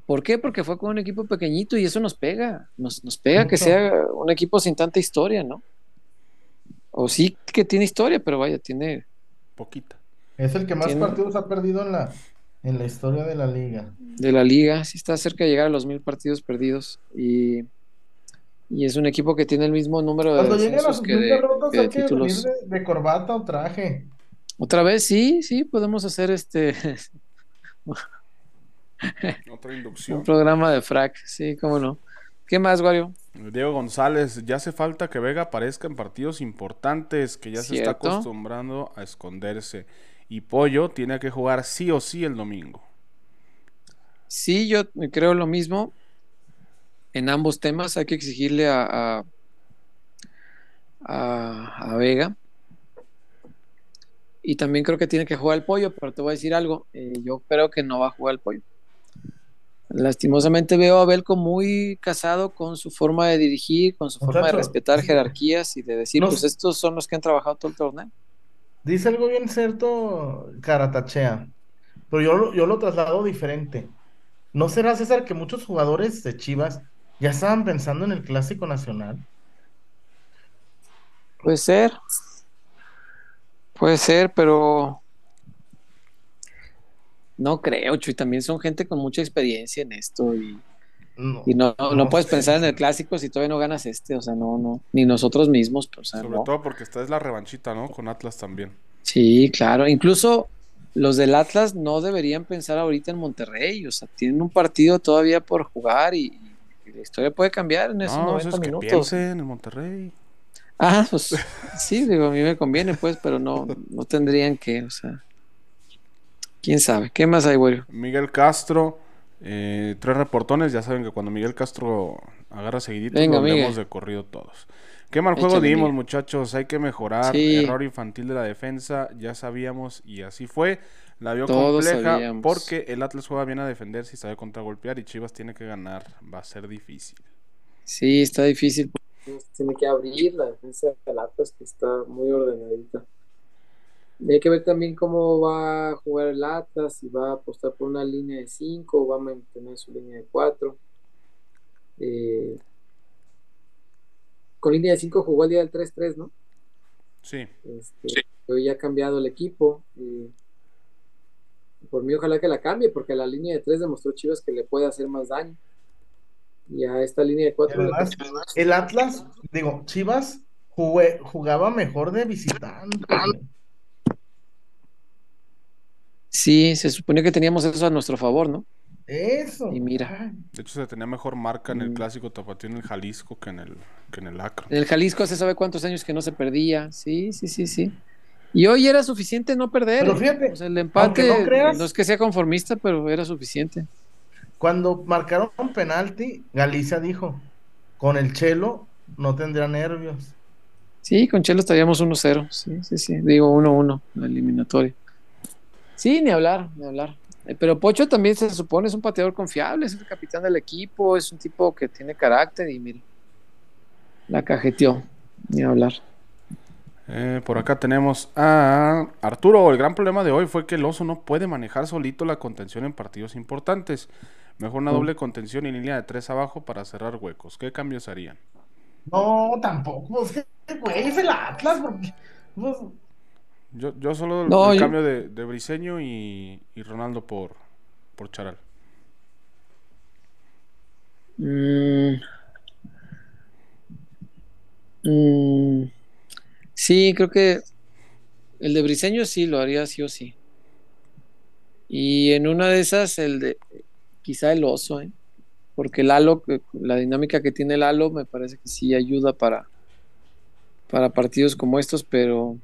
¿Por qué? Porque fue con un equipo pequeñito y eso nos pega. Nos, nos pega que sea un equipo sin tanta historia, ¿no? O sí que tiene historia, pero vaya, tiene Poquita. Es el que más Tiene- partidos ha perdido en la, en la historia de la liga. de la liga, sí está cerca de llegar a los mil partidos perdidos y, y es un equipo que tiene el mismo número de Cuando lleguen a sus que mil de, derrotas que de hay que venir títulos. de, de corbata o traje. Otra vez, sí, sí, podemos hacer este Otra un inducción. programa de frac, sí, cómo no. ¿Qué más, Wario? Diego González, ya hace falta que Vega aparezca en partidos importantes, que ya se está acostumbrando a esconderse. Y Pollo tiene que jugar sí o sí el domingo. Sí, yo creo lo mismo. En ambos temas hay que exigirle a, a, a- a Vega. Y también creo que tiene que jugar el pollo, pero te voy a decir algo. eh, yo creo que no va a jugar el pollo. Lastimosamente veo a Belco muy casado con su forma de dirigir, con su forma de respetar jerarquías y de decir, no- pues estos son los que han trabajado todo el torneo. Dice algo bien cierto, Caratachea, pero yo, yo lo traslado diferente. ¿No será, César, que muchos jugadores de Chivas ya estaban pensando en el Clásico Nacional? Puede ser. Puede ser, pero no creo, Chuy. También son gente con mucha experiencia en esto y, No, y no, no, no puedes pensar en el clásico si todavía no ganas este. O sea, no, no. Ni nosotros mismos. pues, o sea, Sobre todo porque esta es la revanchita, ¿no? Con Atlas también. Sí, claro. Incluso los del Atlas no deberían pensar ahorita en Monterrey. O sea, tienen un partido todavía por jugar y, y la historia puede cambiar en esos No, 90 eso es que minutos. piensen en Monterrey. Ah, pues sí, digo, a mí me conviene, pues, pero no, no tendrían que, o sea. ¿Quién sabe? ¿Qué más hay, güey? Miguel Castro, eh, tres reportones. Ya saben que cuando Miguel Castro agarra seguidito, Venga, leemos de corrido todos. Qué mal juego Échale, dimos, Miguel. muchachos. Hay que mejorar. Sí. Error infantil de la defensa. Ya sabíamos y así fue. La vio Todos compleja sabíamos. porque el Atlas juega bien a defenderse y sabe contragolpear y Chivas tiene que ganar. Va a ser difícil. Sí, está difícil. Tiene que abrir la defensa de Atlas, que está muy ordenadita. Y hay que ver también cómo va a jugar el Atlas, si va a apostar por una línea de 5 o va a mantener su línea de 4. con línea de 5 jugó el día del 3-3, ¿no? Sí. Este, Pero ya ha cambiado el equipo. y por mí, ojalá que la cambie, porque la línea de 3 demostró Chivas que le puede hacer más daño. Y a esta línea de 4 Además, el Atlas, digo, Chivas jugué- jugaba mejor de visitante. Sí, se supone que teníamos eso a nuestro favor, ¿no? Eso. Y mira. De hecho, se tenía mejor marca en el Mm. clásico tapatío en el Jalisco que en el, que en el Acro. En el Jalisco hace sabe cuántos años que no se perdía. Sí, sí, sí, sí. Y hoy era suficiente no perder. Pero ¿eh? fíjate, O sea, el empate no creas- no es que sea conformista, pero era suficiente. Cuando marcaron un penalti, Galicia dijo, con el Chelo no tendrá nervios. Sí, con Chelo estaríamos 1-0. Sí, sí, sí. Digo 1-1 la eliminatoria. Sí, ni hablar, ni hablar. Eh, Pero Pocho también se supone es un pateador confiable, es el capitán del equipo, es un tipo que tiene carácter y mire, la cajeteó, ni hablar. Eh, por acá tenemos a Arturo. El gran problema de hoy fue que el oso no puede manejar solito la contención en partidos importantes. Mejor una Mm. doble contención y línea de tres abajo para cerrar huecos. ¿Qué cambios harían? No, tampoco. Es que, güey, es el Atlas. Porque, pues, Yo, yo solo el, No, el yo- cambio de, de Briseño y, y Ronaldo por, por Charal. Mm. Mm. Sí, creo que el de Briseño sí lo haría sí o sí. Y en una de esas, el de quizá el oso, ¿eh? Porque el halo, que- la dinámica que tiene el halo, me parece que sí ayuda para, para partidos como estos, pero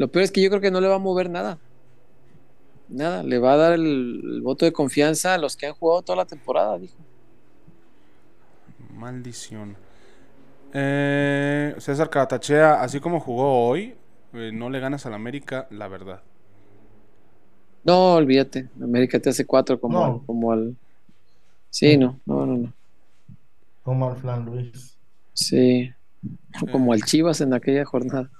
lo peor es que yo creo que no le va a mover nada. Nada, le va a dar el, el voto de confianza a los que han jugado toda la temporada, dijo. Maldición. Eh, César Caratachea, así como jugó hoy, eh, no le ganas al América, la verdad. No, olvídate. América te hace cuatro como, No. al, como al. Sí, no, no, no, no. como al Flan Luis. Sí. Como al Chivas en aquella jornada.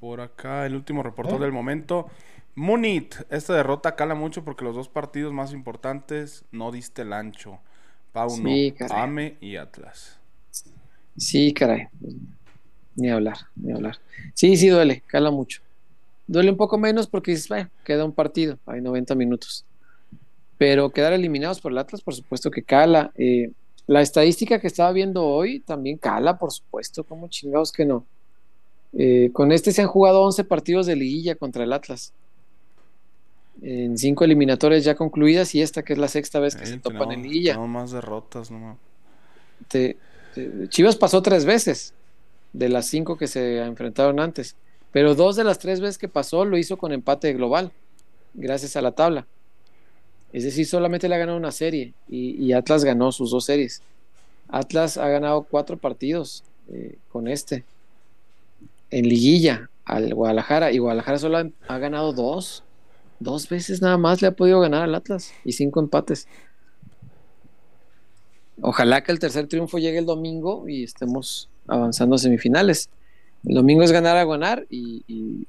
Por acá, el último reportero ¿Eh? del momento. Munit, esta derrota cala mucho porque los dos partidos más importantes no diste el ancho. Pauno, Sí. Ame y Atlas. Sí, caray. Ni hablar, ni hablar. Sí, sí duele, cala mucho. Duele un poco menos porque dices, bueno, queda un partido, hay 90 minutos. Pero quedar eliminados por el Atlas, por supuesto que cala. Eh, la estadística que estaba viendo hoy también cala, por supuesto, como chingados que no. Eh, con este se han jugado 11 partidos de liguilla contra el Atlas. En cinco eliminatorias ya concluidas y esta que es la sexta vez que Eh, se topan en tenemos- liguilla. tenemos más derrotas, no Te- te- Chivas pasó tres veces de las cinco que se enfrentaron antes, pero dos de las tres veces que pasó lo hizo con empate global, gracias a la tabla. Es decir, solamente le ha ganado una serie y, y Atlas ganó sus dos series. Atlas ha ganado cuatro partidos eh, con este en liguilla al Guadalajara y Guadalajara solo ha, ganado dos. Dos veces nada más le ha podido ganar al Atlas y cinco empates. Ojalá que el tercer triunfo llegue el domingo y estemos avanzando a semifinales. El domingo es ganar a ganar y, y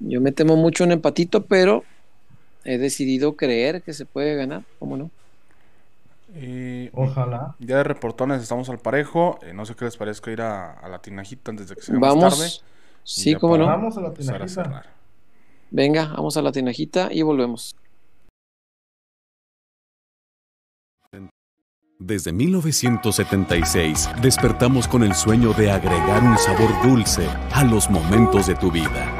yo me temo mucho un empatito, pero he decidido creer que se puede ganar, ¿cómo no? Y Ojalá. ya de reportones estamos al parejo. Eh, no sé qué les parezca ir a, a la tinajita antes de que sea más tarde. Vamos, sí, cómo no. Vamos a la tinajita. Venga, vamos a la tinajita y volvemos. Desde 1976 despertamos con el sueño de agregar un sabor dulce a los momentos de tu vida.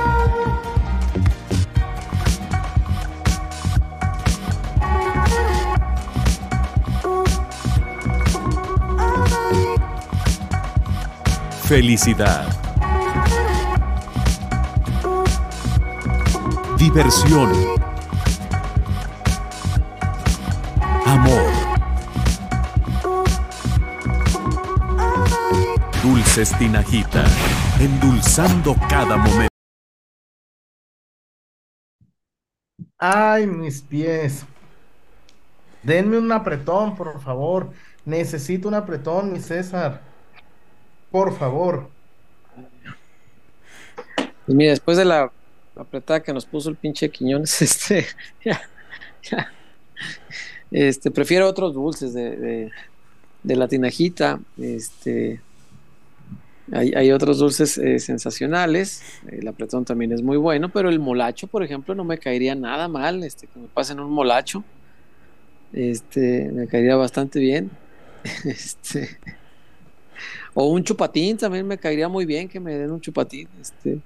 Felicidad. Diversión. Amor. Dulces Tinajita, endulzando cada momento. Ay, mis pies. Denme un apretón, por favor. Necesito un apretón, mi César. Por favor. Pues mira, después de la apretada que nos puso el pinche Quiñones, este, ya, ya, Este, prefiero otros dulces de, de, la tinajita. Este, hay, hay otros dulces eh, sensacionales. El apretón también es muy bueno, pero el molacho, por ejemplo, no me caería nada mal. Este, que me pasen un molacho. Este, me caería bastante bien. Este, o un chupatín también me caería muy bien que me den un chupatín. Este,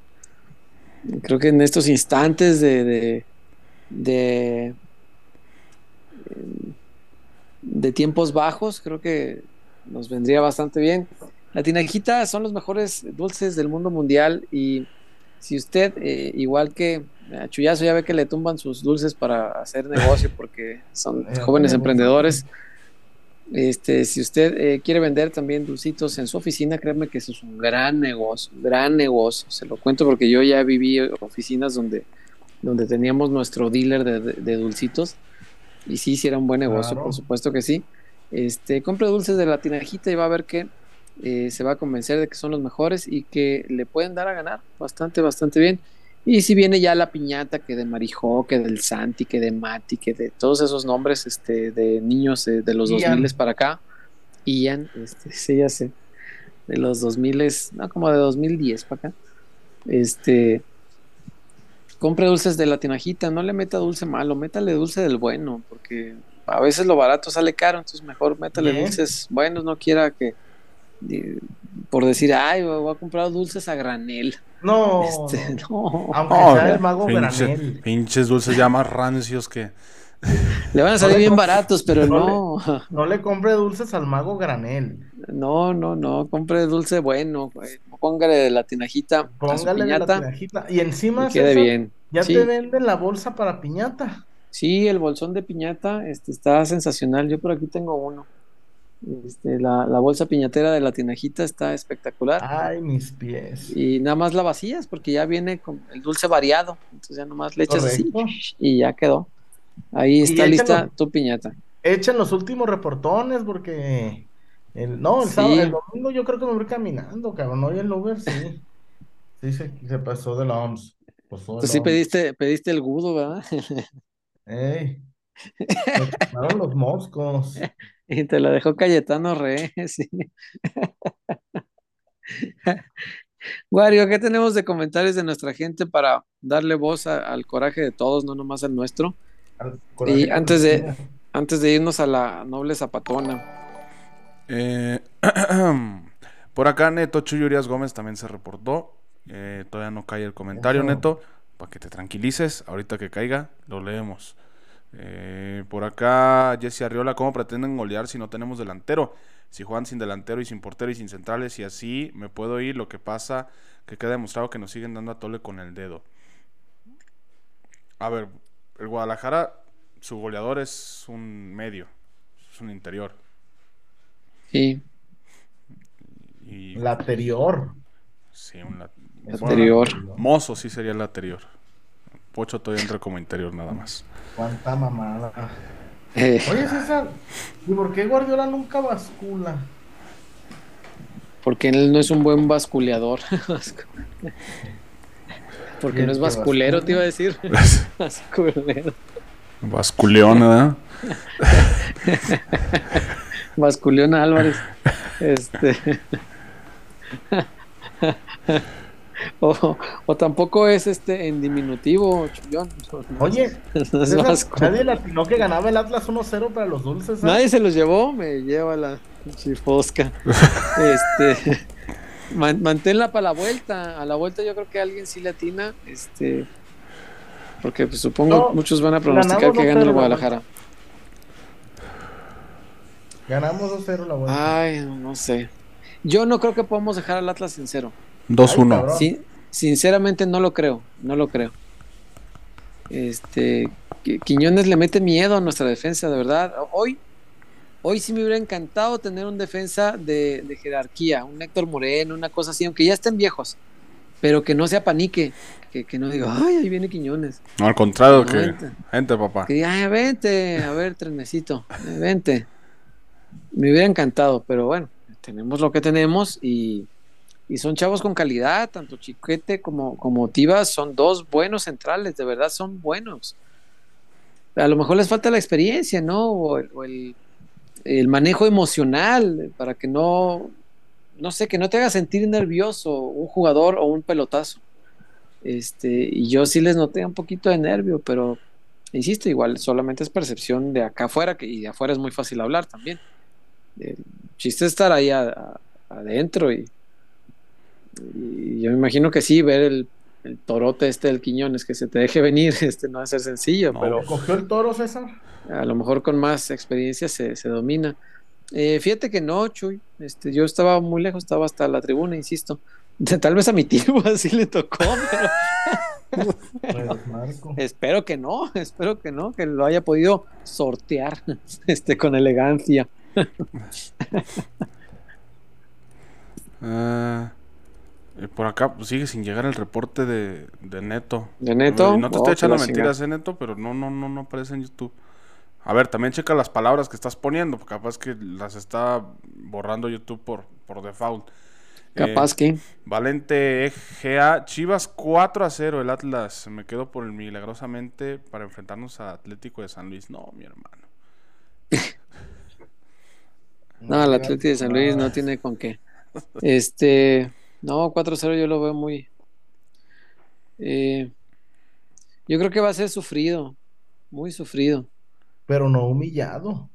creo que en estos instantes de, de, de, de tiempos bajos, creo que nos vendría bastante bien. La tinajita son los mejores dulces del mundo mundial y si usted, eh, igual que a Chuyazo, ya ve que le tumban sus dulces para hacer negocio porque son Eh, jóvenes bueno. emprendedores. Este, si usted eh, quiere vender también dulcitos en su oficina, créeme que eso es un gran negocio, gran negocio. Se lo cuento porque yo ya viví oficinas donde, donde teníamos nuestro dealer de, de- de dulcitos y sí, sí era un buen negocio, Claro. por supuesto que sí. Este, compre dulces de la tinajita y va a ver que eh, se va a convencer de que son los mejores y que le pueden dar a ganar bastante, bastante bien. Y si viene ya la piñata, que de Marijó, que del Santi, que de Mati, que de todos esos nombres este, de niños eh, de los Ian. 2000 para acá, Ian, este, sí, ya sé, de los 2000, no, como de 2010 para acá, este, compre dulces de la tinajita, no le meta dulce malo, métale dulce del bueno, porque a veces lo barato sale caro, entonces mejor métale Bien. dulces buenos, no quiera que, di- por decir, ay, voy a comprar dulces a granel. No, Este, no. no. Aunque Oh, sea el mago pinche- granel. pinches dulces ya más rancios que. Le van a salir No bien compre- baratos, pero no no, No le compre dulces al mago granel. no, no, no, compre dulce bueno, güey. póngale de la tinajita a su Póngale de la piñata tinajita. Y encima y quede bien. ya Sí. te venden la bolsa para piñata. Sí, el bolsón de piñata este, está sensacional. Yo por aquí tengo uno. Este, la, la bolsa piñatera de la tinajita está espectacular. Ay, mis pies. Y nada más la vacías porque ya viene con el dulce variado. Entonces ya nomás le echas así y ya quedó. Ahí está lista tu piñata. Echen los últimos reportones porque el, no, el Sí. sábado, el domingo yo creo que me voy caminando, cabrón. Hoy el Uber sí. Sí, se, se pasó de la OMS. Pasó de la sí OMS. pediste, pediste el gudo, ¿verdad? Ey, me los moscos. Y te la dejó Cayetano Re, sí. Wario, ¿qué tenemos de comentarios de nuestra gente para darle voz a- al coraje de todos, no nomás al nuestro? Al Y antes de, antes de irnos a la noble zapatona. Eh, por acá Neto Chuyo Urias Gómez también se reportó. Eh, todavía no cae el comentario, Eso. Neto. Para que te tranquilices. Ahorita que caiga, lo leemos. Eh, por acá Jesse Arriola, ¿cómo pretenden golear si no tenemos delantero? Si juegan sin delantero y sin portero y sin centrales y así me puedo ir. Lo que pasa que queda demostrado que nos siguen dando a tole con el dedo. A ver, el Guadalajara, su goleador es un medio, es un interior. Sí, Y La anterior. Sí, un lat- Es Anterior. una- Mozo sí sería el anterior. Pocho todavía entra como interior nada más. Cuánta mamada. Eh, Oye, César, ¿y por qué Guardiola nunca bascula? porque él no es un buen basculeador. Porque no es basculero, bascula. te iba a decir. Basculero. Basculeón, ¿verdad? Basculeón Álvarez. Este. O, o tampoco es este en diminutivo, Chullón. Oye, es vasco. nadie le atinó que ganaba el Atlas 1-0 para los dulces. ¿eh? Nadie se los llevó, me lleva la chifosca. este. man- manténla para la vuelta. A la vuelta yo creo que alguien sí le atina. Este. Porque pues, supongo No, muchos van a pronosticar que gana 2-0 el la Guadalajara. Ganamos 2-0 la vuelta. Ay, no sé. Yo no creo que podamos dejar al Atlas en cero. 2-1. cabrón. Sí, sinceramente no lo creo, no lo creo. Este, Qui- Quiñones le mete miedo a nuestra defensa, de verdad. Hoy, hoy sí me hubiera encantado tener un defensa de, de jerarquía, un Héctor Moreno, una cosa así, aunque ya estén viejos, pero que no se apanique, que, que no diga, ay, ahí viene Quiñones. No, al contrario, No, que. vente. Gente, papá. Que diga, ay, vente, a ver, trenecito, vente. Me hubiera encantado, pero bueno, tenemos lo que tenemos y, y son chavos con calidad, tanto Chiquete como, como Tivas son dos buenos centrales, de verdad son buenos. a lo mejor les falta la experiencia, ¿no? O, el, el, manejo emocional para que no, no sé, que no te haga sentir nervioso un jugador o un pelotazo. Este, y yo sí les noté un poquito de nervio, pero insisto, igual solamente es percepción de acá afuera, que, y de afuera es muy fácil hablar también. Chiste es estar ahí adentro y, y yo me imagino que sí, ver el, el torote este del Quiñones que se te deje venir, este no va a ser sencillo, No. pero ¿Cogió el toro, César? a lo mejor con más experiencia se, se domina. Eh, fíjate que no, Chuy, este, yo estaba muy lejos, estaba hasta la tribuna, insisto. Tal vez a mi tío así le tocó, pero Pues, espero que no, espero que no, que lo haya podido sortear este, con elegancia. Ah, eh, por acá pues, sigue sin llegar el reporte de, de Neto. ¿De Neto? Y no te Oh, estoy echando mentiras, eh, Neto, pero no, no, no, no aparece en YouTube. A ver, también checa las palabras que estás poniendo, porque capaz que las está borrando YouTube por, por default. Eh, Capaz que. Valente EGA, Chivas 4 a 0 el Atlas. Me quedo por el milagrosamente para enfrentarnos a Atlético de San Luis. No, mi hermano. No, el Atlético de San Luis no tiene con qué. Este, no, 4-0 yo lo veo muy. eh, yo creo que va a ser sufrido, muy sufrido. Pero no humillado.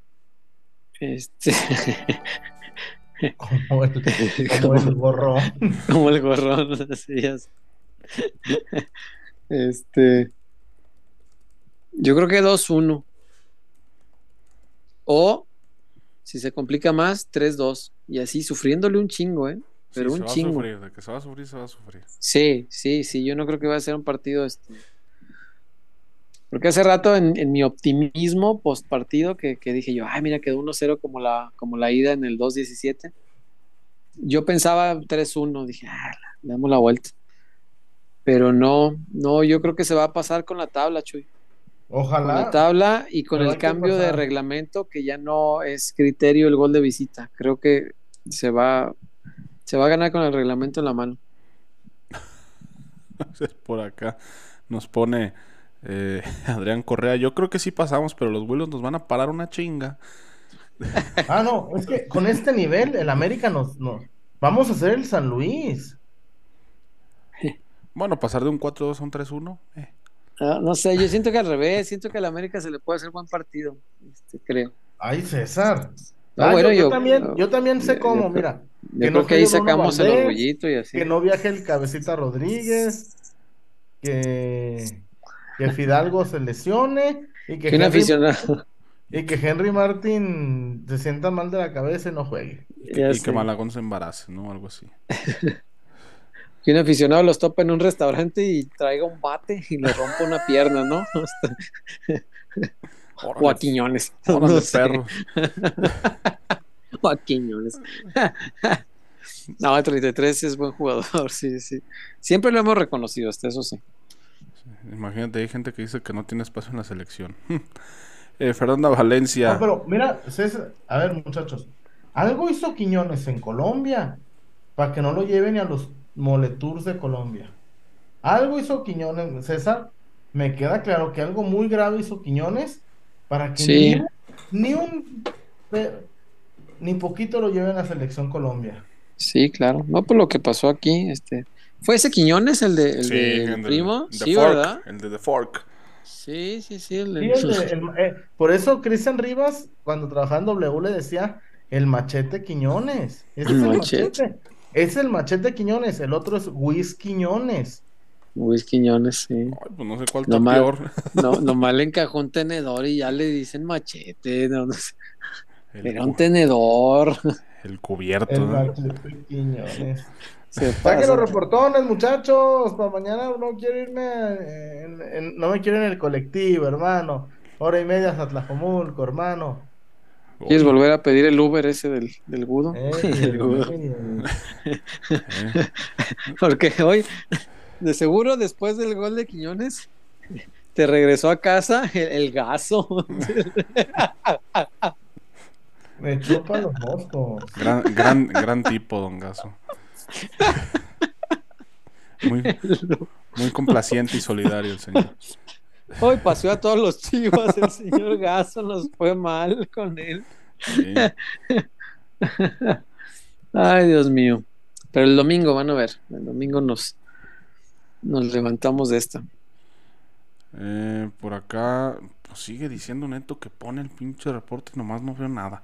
Este, Como el, como el gorrón. como el gorrón, así es. Este, yo creo que 2-1. O, si se complica más, 3-2. Y así sufriéndole un chingo, ¿eh? Pero Sí, un se va a chingo. sufrir, de que se va a sufrir, se va a sufrir. Sí, sí, sí, yo no creo que va a ser un partido este. Porque hace rato en, en mi optimismo post partido que, que dije yo, ay, mira, quedó 1-0 como la, como la ida en el 2-17. Yo pensaba 3-1, dije, ah, le damos la vuelta. Pero no, no, yo creo que se va a pasar con la tabla, Chuy. Con la Ojalá. tabla y con el cambio de reglamento que ya no es criterio el gol de visita. Creo que se va, se va a ganar con el reglamento en la mano. Por acá nos pone eh, Adrián Correa. Yo creo que sí pasamos, pero los vuelos nos van a parar una chinga. Ah, no, es que con este nivel, el América nos, nos- Vamos a hacer el San Luis. Bueno, pasar de un 4-2 a un 3-1. eh. Ah, no sé, yo siento que al revés, siento que al América se le puede hacer buen partido, este, creo. Ay, César. No, Ah, bueno, yo, yo yo- también, yo también sé yo- cómo, yo- mira. Yo Que creo no que ahí sacamos el orgullito y así. Que no viaje el Cabecita Rodríguez, que, que Fidalgo se lesione y que, Que un Henry, aficionado. y que Henry Martin se sienta mal de la cabeza y no juegue. Y que, y Malagón se embarace, ¿no? Algo así. Que un aficionado los topa en un restaurante y traiga un bate y le rompa una pierna, ¿no? o a Quiñones. No sé. perro. O a Quiñones. No, el 33 es buen jugador, sí, sí. Siempre lo hemos reconocido, hasta eso sí. Imagínate, hay gente que dice que no tiene espacio en la selección. Eh, Fernanda Valencia. No, pero mira, César, a ver, muchachos, algo hizo Quiñones en Colombia para que no lo lleven ni a los moletours de Colombia. Algo hizo Quiñones, César. Me queda claro que algo muy grave hizo Quiñones para que Sí. ni, ni un ni poquito lo lleven a Selección Colombia. Sí, claro. No por lo que pasó aquí, este. ¿Fue ese Quiñones el de el Sí, del el de- primo? The Sí, Fork, ¿verdad? El de The Fork. Sí, sí, sí. el de- Sí, el de- el- eh, por eso Cristian Rivas, cuando trabajaba en W, le decía el machete Quiñones. Ese El es el machete. machete. Es el machete Quiñones, el otro es Luis Quiñones. Luis Quiñones, sí. Ay, pues no sé cuál No está mal. peor. No, nomás le encajó un tenedor y ya le dicen machete. no, no sé. El, Era un tenedor. el cubierto. El ¿no? Se Saquen los reportones, muchachos. Para mañana no quiero irme, en- en- no me quiero en el colectivo, hermano. Hora y media hasta Tlajomulco, hermano. ¿Quieres volver a pedir el Uber ese del, del Gudo? Eh, El Gudo. Eh, Porque hoy, de seguro, después del gol de Quiñones, te regresó a casa el, el gaso. Me chupa los moscos. gran, gran, gran tipo, don Gaso. Muy, muy complaciente y solidario el señor. Hoy paseó a todos los chivas, el señor Gaso nos fue mal con él. Sí. Ay, Dios mío. Pero el domingo van a ver, el domingo nos, nos levantamos de esta. Eh, por acá sigue diciendo Neto que pone el pinche reporte y nomás no veo nada.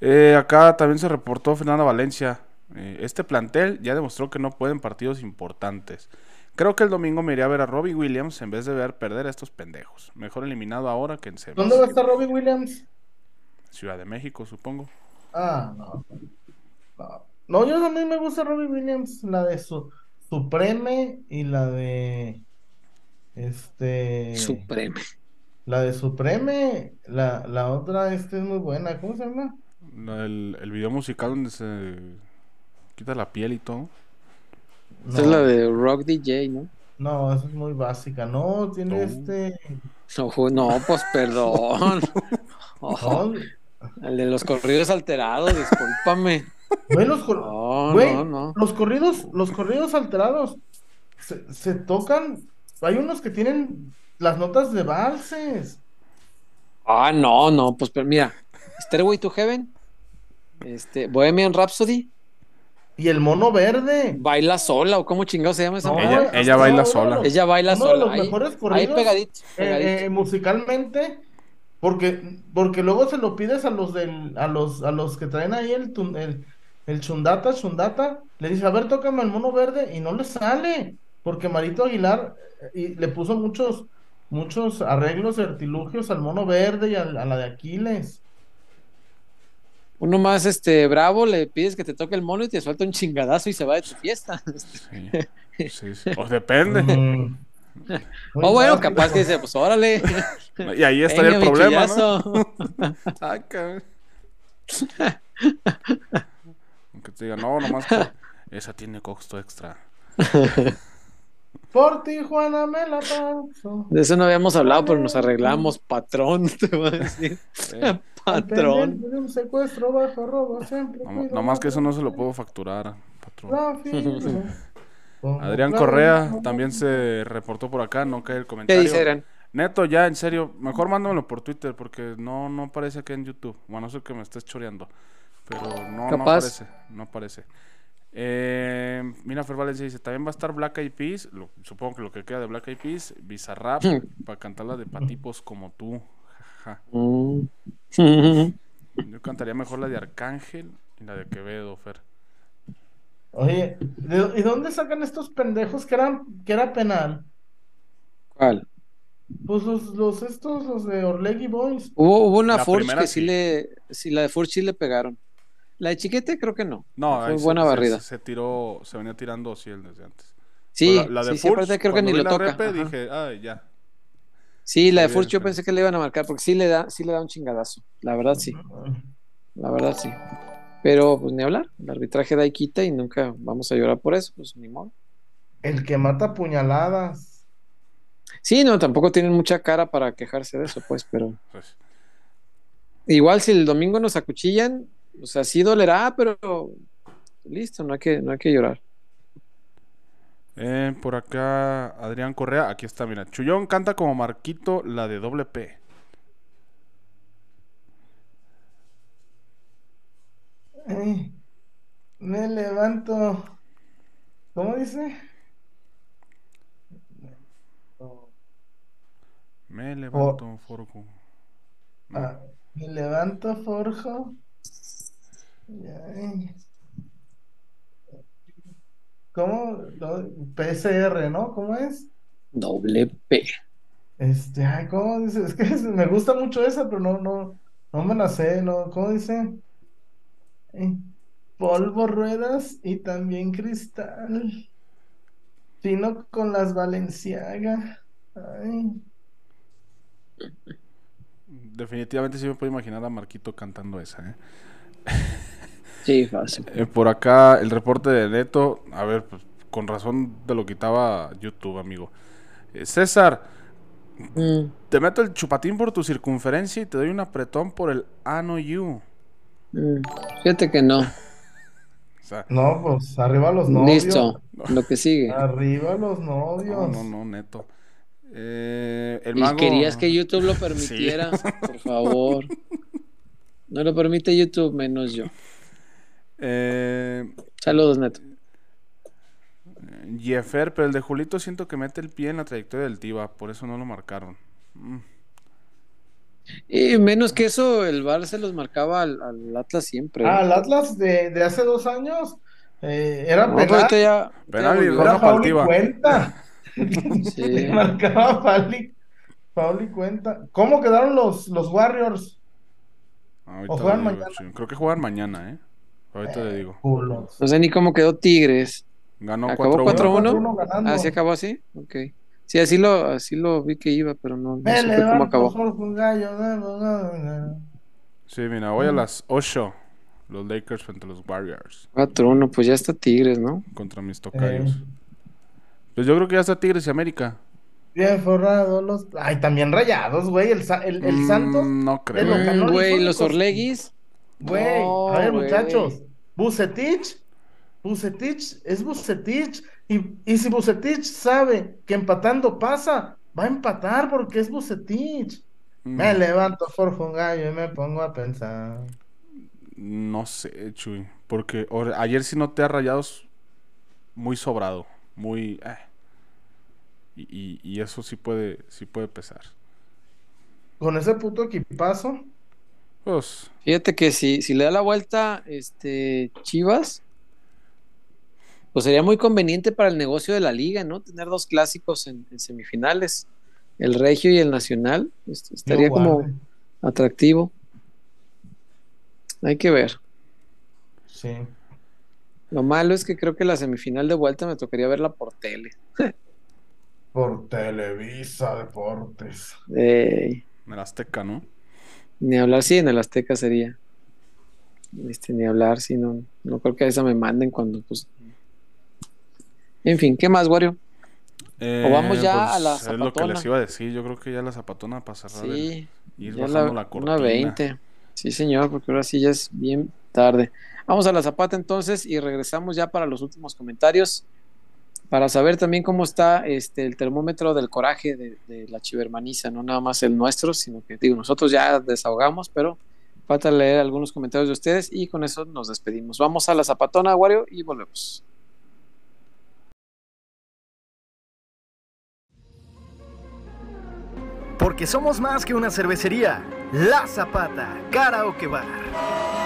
Eh, acá también se reportó Fernanda Valencia. Eh, este plantel ya demostró que no pueden partidos importantes. Creo que el domingo me iré a ver a Robbie Williams en vez de ver perder a estos pendejos. Mejor eliminado ahora que en semis. ¿Dónde va a estar Robbie Williams? Ciudad de México, supongo. Ah, no. No, no yo a mí me gusta Robbie Williams, la de su Supreme y la de este Supreme. La de Supreme, la, la otra este es muy buena, ¿cómo se llama? La- el, el video musical donde se quita la piel y todo. Esta es la de Rock DJ, ¿no? No, esa es muy básica. No, tiene No. este. No, pues perdón. Oh, el de los corridos alterados, discúlpame. güey, los, cor- No, güey, no, no. los corridos, los corridos alterados se, se tocan. Hay unos que tienen las notas de valses. Ah, no, no, pues pero mira, Stairway to Heaven, este, Bohemian Rhapsody, Y el mono verde. baila sola, o cómo chingado se llama esa No? Ella- ella baila uno sola. Ella baila uno de sola. los ahí, mejores ahí corridos, pegadito, eh, pegadito. eh, musicalmente, porque, porque luego se lo pides a los del, a los, a los que traen ahí el, tun- el, el chundata, chundata, le dice, a ver, tócame el mono verde, y no le sale, porque Marito Aguilar eh, y le puso muchos, muchos arreglos, artilugios al mono verde y a, la de Aquiles. Uno más este bravo, le pides que te toque el mono y te suelta un chingadazo y se va de tu fiesta. Sí. Sí, sí. O depende. Mm. O bueno, básico. capaz que dice, pues órale. Y ahí estaría el problema, ¿no? Aunque te diga, no, nomás que esa tiene costo extra. Por Tijuana me la paso. De eso no habíamos hablado, pero nos arreglamos. Patrón, te voy a decir. Patrón. de un secuestro bajo robo, siempre No, cuido nomás que eso no se lo puedo facturar, patrón. Adrián Correa también se reportó por acá, no cae el comentario. ¿Qué dice Adrián? Neto, ya, en serio, mejor mándamelo por Twitter porque no, no aparece aquí en YouTube. Bueno, no sé que me estés choreando, pero no, no aparece, no aparece. Eh, mira, Fer Valencia dice, también va a estar Black Eyed Peas, lo- supongo que lo que queda de Black Eyed Peas, Bizarrap, para cantar la de patipos como tú. jaja. Mm. Yo cantaría mejor la de Arcángel y la de Quevedo, Fer. Oye, ¿de- ¿y dónde sacan estos pendejos que eran, que era penal? ¿Cuál? Pues los, los estos, los de Orlegui Boys. Hubo, hubo una La primera que sí sí. le, sí, la de Furch sí le pegaron. La de Chiquete creo que no. No, Fue ahí buena se, barrida. Se, tiró, se venía tirando Ciel desde antes. Sí, la, la de sí, sí, aparte creo que ni lo la toca. repe, dije, ay, ya. Sí, la de Furch yo pensé que le iban a marcar porque sí le da, sí le da un chingadazo. La verdad sí, la verdad sí. Pero pues ni hablar, el arbitraje da y quita y nunca vamos a llorar por eso, pues ni modo. El que mata puñaladas. Sí, no, tampoco tienen mucha cara para quejarse de eso, pues, pero Pues, igual si el domingo nos acuchillan, o sea, sí dolerá, pero listo, no hay que, no hay que llorar. eh, por acá, Adrián Correa, aquí está, mira. Chullón canta como Marquito la de doble P. Ay, me levanto. ¿Cómo dice? Me levanto, forjo. Ah, me levanto, forjo. ¿Cómo? PCR, ¿no? ¿Cómo es? Doble P. Este, ay, ¿cómo dice? Es que me gusta mucho esa, pero no, no, no me la sé, ¿no? ¿Cómo dice? Eh, polvo, ruedas y también cristal. Fino con las Valenciaga. Ay, Definitivamente sí me puedo imaginar a Marquito cantando esa, ¿eh? Sí, fácil. Eh, por acá, el reporte de Neto. A ver, pues, con razón te lo quitaba YouTube, amigo. Eh, César, Mm, te meto el chupatín por tu circunferencia y te doy un apretón por el ano you. mm. Fíjate que no. O sea, no, pues arriba los novios. Listo, lo que sigue. Arriba los no, novios. no, no, Neto. Eh, el Y querías que YouTube lo permitiera, por favor. No lo permite YouTube, menos yo. Eh, Saludos, Neto. Jeffer, pero el de Julito siento que mete el pie en la trayectoria del Tiva, por eso no lo marcaron. Mm. Y menos que eso, el VAR se los marcaba al, al Atlas siempre. Ah, el Atlas de, de hace dos años eh, era No, penal. ahorita ya- Penal y roja para cuenta. Sí. Marcaba foul y cuenta. ¿Cómo quedaron los, los Warriors? Ahorita O juegan le digo, mañana. sí. Creo que juegan mañana, ¿eh? Ahorita le digo. Culos. No sé ni cómo quedó Tigres. Ganó Acabó 4-1. 4-1. 4-1 ganando. ¿Así acabó así? Ok. Sí, así lo, así lo vi que iba, pero no, no Me supe cómo acabó. Gallo. Sí, mira, voy a las 8. Los Lakers frente a los Warriors. 4-1, pues ya está Tigres, ¿no? Contra mis tocayos. Eh, Pues yo creo que ya está Tigres y América. bien forrados los. Ay, también rayados, güey. El, el, el Mm, Santos. No creo. Güey, los. Orleguis. Güey, No, a ver, güey. muchachos. Bucetich. Bucetich es Bucetich. Y, y si Bucetich sabe que empatando pasa, va a empatar porque es Bucetich. Mm, Me levanto, forjo un gallo y me pongo a pensar. No sé, Chuy. Porque or- ayer sí noté a Rayados muy sobrado. Muy. eh. Y, y- y eso sí puede, sí puede pesar. Con ese puto equipazo. Pues. Fíjate que si, si le da la vuelta este Chivas, pues sería muy conveniente para el negocio de la liga, ¿no? Tener dos clásicos en, en semifinales, el Regio y el Nacional, este, estaría como atractivo. Hay que ver. Sí. Lo malo es que creo que la semifinal de vuelta me tocaría verla por tele. Por Televisa Deportes. Ey, En el Azteca, ¿no? Ni hablar, sí, en el Azteca sería. Este, ni hablar, sí, no, no creo que a esa me manden cuando, pues. En fin, ¿qué más, Wario? Eh, vamos ya a la Es lo que zapatona. les iba a decir. Yo creo que ya la zapatona para cerrar. el- Sí, ir ya bajando la, la, cortina. una 20. Sí, señor, porque ahora sí ya es bien tarde. Vamos a la zapata entonces y regresamos ya para los últimos comentarios. Para saber también cómo está este el termómetro del coraje de, la chivermaniza, no nada más el nuestro, sino que digo, nosotros ya desahogamos, pero falta leer algunos comentarios de ustedes y con eso nos despedimos. Vamos a la zapatona, Wario, y volvemos. Porque somos más que una cervecería. La Zapata, Karaoke Bar.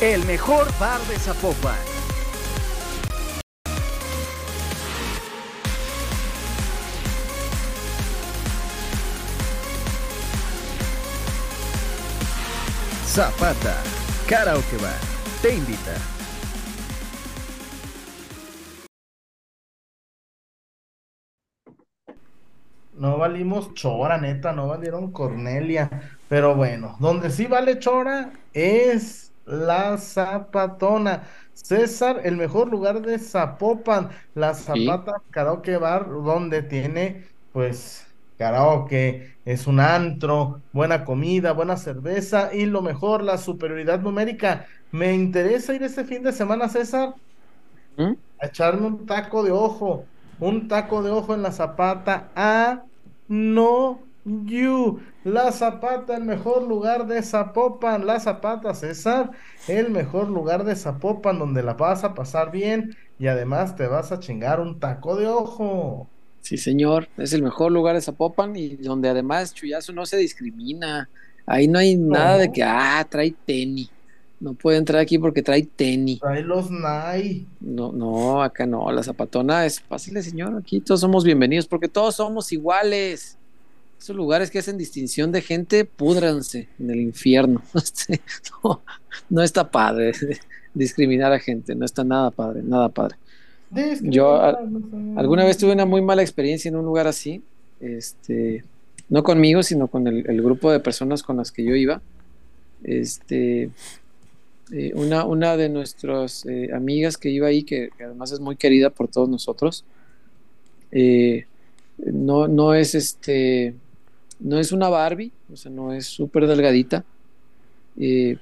El mejor bar de Zapopan. Zapata, Karaoke Bar, te invita. No valimos chora, neta, no valieron Cornelia. Pero bueno, donde sí vale chora es la Zapatona. César, el mejor lugar de Zapopan, la Zapata Karaoke Bar, donde tiene, pues, karaoke, es un antro, buena comida, buena cerveza y lo mejor, la superioridad numérica. Me interesa ir este fin de semana, César, ¿Mm? a echarme un taco de ojo, un taco de ojo en la Zapata a no you. La Zapata, el mejor lugar de Zapopan. La Zapata, César, el mejor lugar de Zapopan donde la vas a pasar bien y además te vas a chingar un taco de ojo. Sí, señor, es el mejor lugar de Zapopan y donde además Chuyazo no se discrimina. Ahí no hay nada de que, ah, trae tenis. No puede entrar aquí porque trae tenis. Trae los Nai. No, no, acá no. La zapatona es fácil, señor. Aquí todos somos bienvenidos porque todos somos iguales. Esos lugares que hacen distinción de gente, púdranse en el infierno. Este, no, no está padre discriminar a gente. No está nada padre, nada padre. Yo a- alguna vez tuve una muy mala experiencia en un lugar así, este, no conmigo, sino con el, el grupo de personas con las que yo iba. Este, eh, una, una de nuestras eh, amigas que iba ahí, que, que además es muy querida por todos nosotros, eh, no, no es este, no es una Barbie, o sea, no es súper delgadita. eh,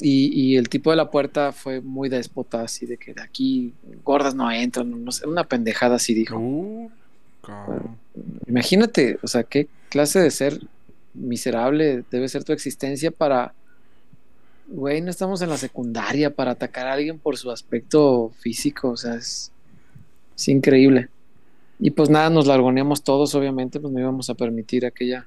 y, y el tipo de la puerta fue muy déspota, así de que de aquí gordas no entran, no sé, una pendejada así dijo. Uh, cabrón. Imagínate, o sea, qué clase de ser miserable debe ser tu existencia para, güey, no estamos en la secundaria para atacar a alguien por su aspecto físico, o sea, es, es increíble. Y pues nada, nos largoneamos todos, obviamente, pues no íbamos a permitir aquella,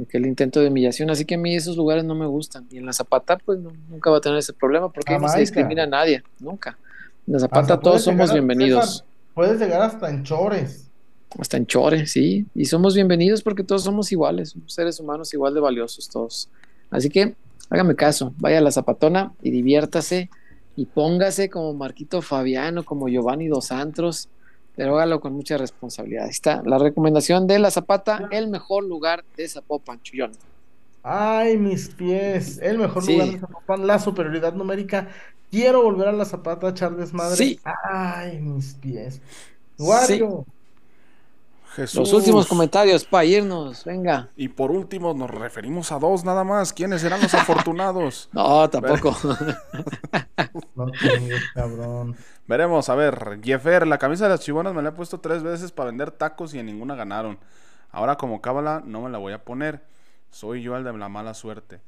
aquel intento de humillación, así que a mí esos lugares no me gustan. Y en la Zapata, pues no- nunca va a tener ese problema, porque no se discrimina a nadie, nunca. En la Zapata Hasta todos llegar somos bienvenidos. César, puedes llegar hasta en chores. Hasta en Chore, sí. Y somos bienvenidos porque todos somos iguales, somos seres humanos igual de valiosos todos. Así que hágame caso, vaya a la zapatona y diviértase y póngase como Marquito Fabiano, como Giovanni Dos Santos, pero hágalo con mucha responsabilidad. Ahí está la recomendación de la Zapata, el mejor lugar de Zapopan, Chuyón. Ay, mis pies. El mejor Sí. lugar de Zapopan, la superioridad numérica. Quiero volver a la Zapata desmadre. Sí. Ay, mis pies. Wario. Jesús. Los últimos comentarios para irnos, venga. Y por último, nos referimos a dos nada más. ¿Quiénes serán los afortunados? No, tampoco. No chingues, cabrón. Veremos, a ver. Jeffer, la camisa de las chivonas me la he puesto tres veces para vender tacos y en ninguna ganaron. Ahora, como cábala, no me la voy a poner. Soy yo el de la mala suerte.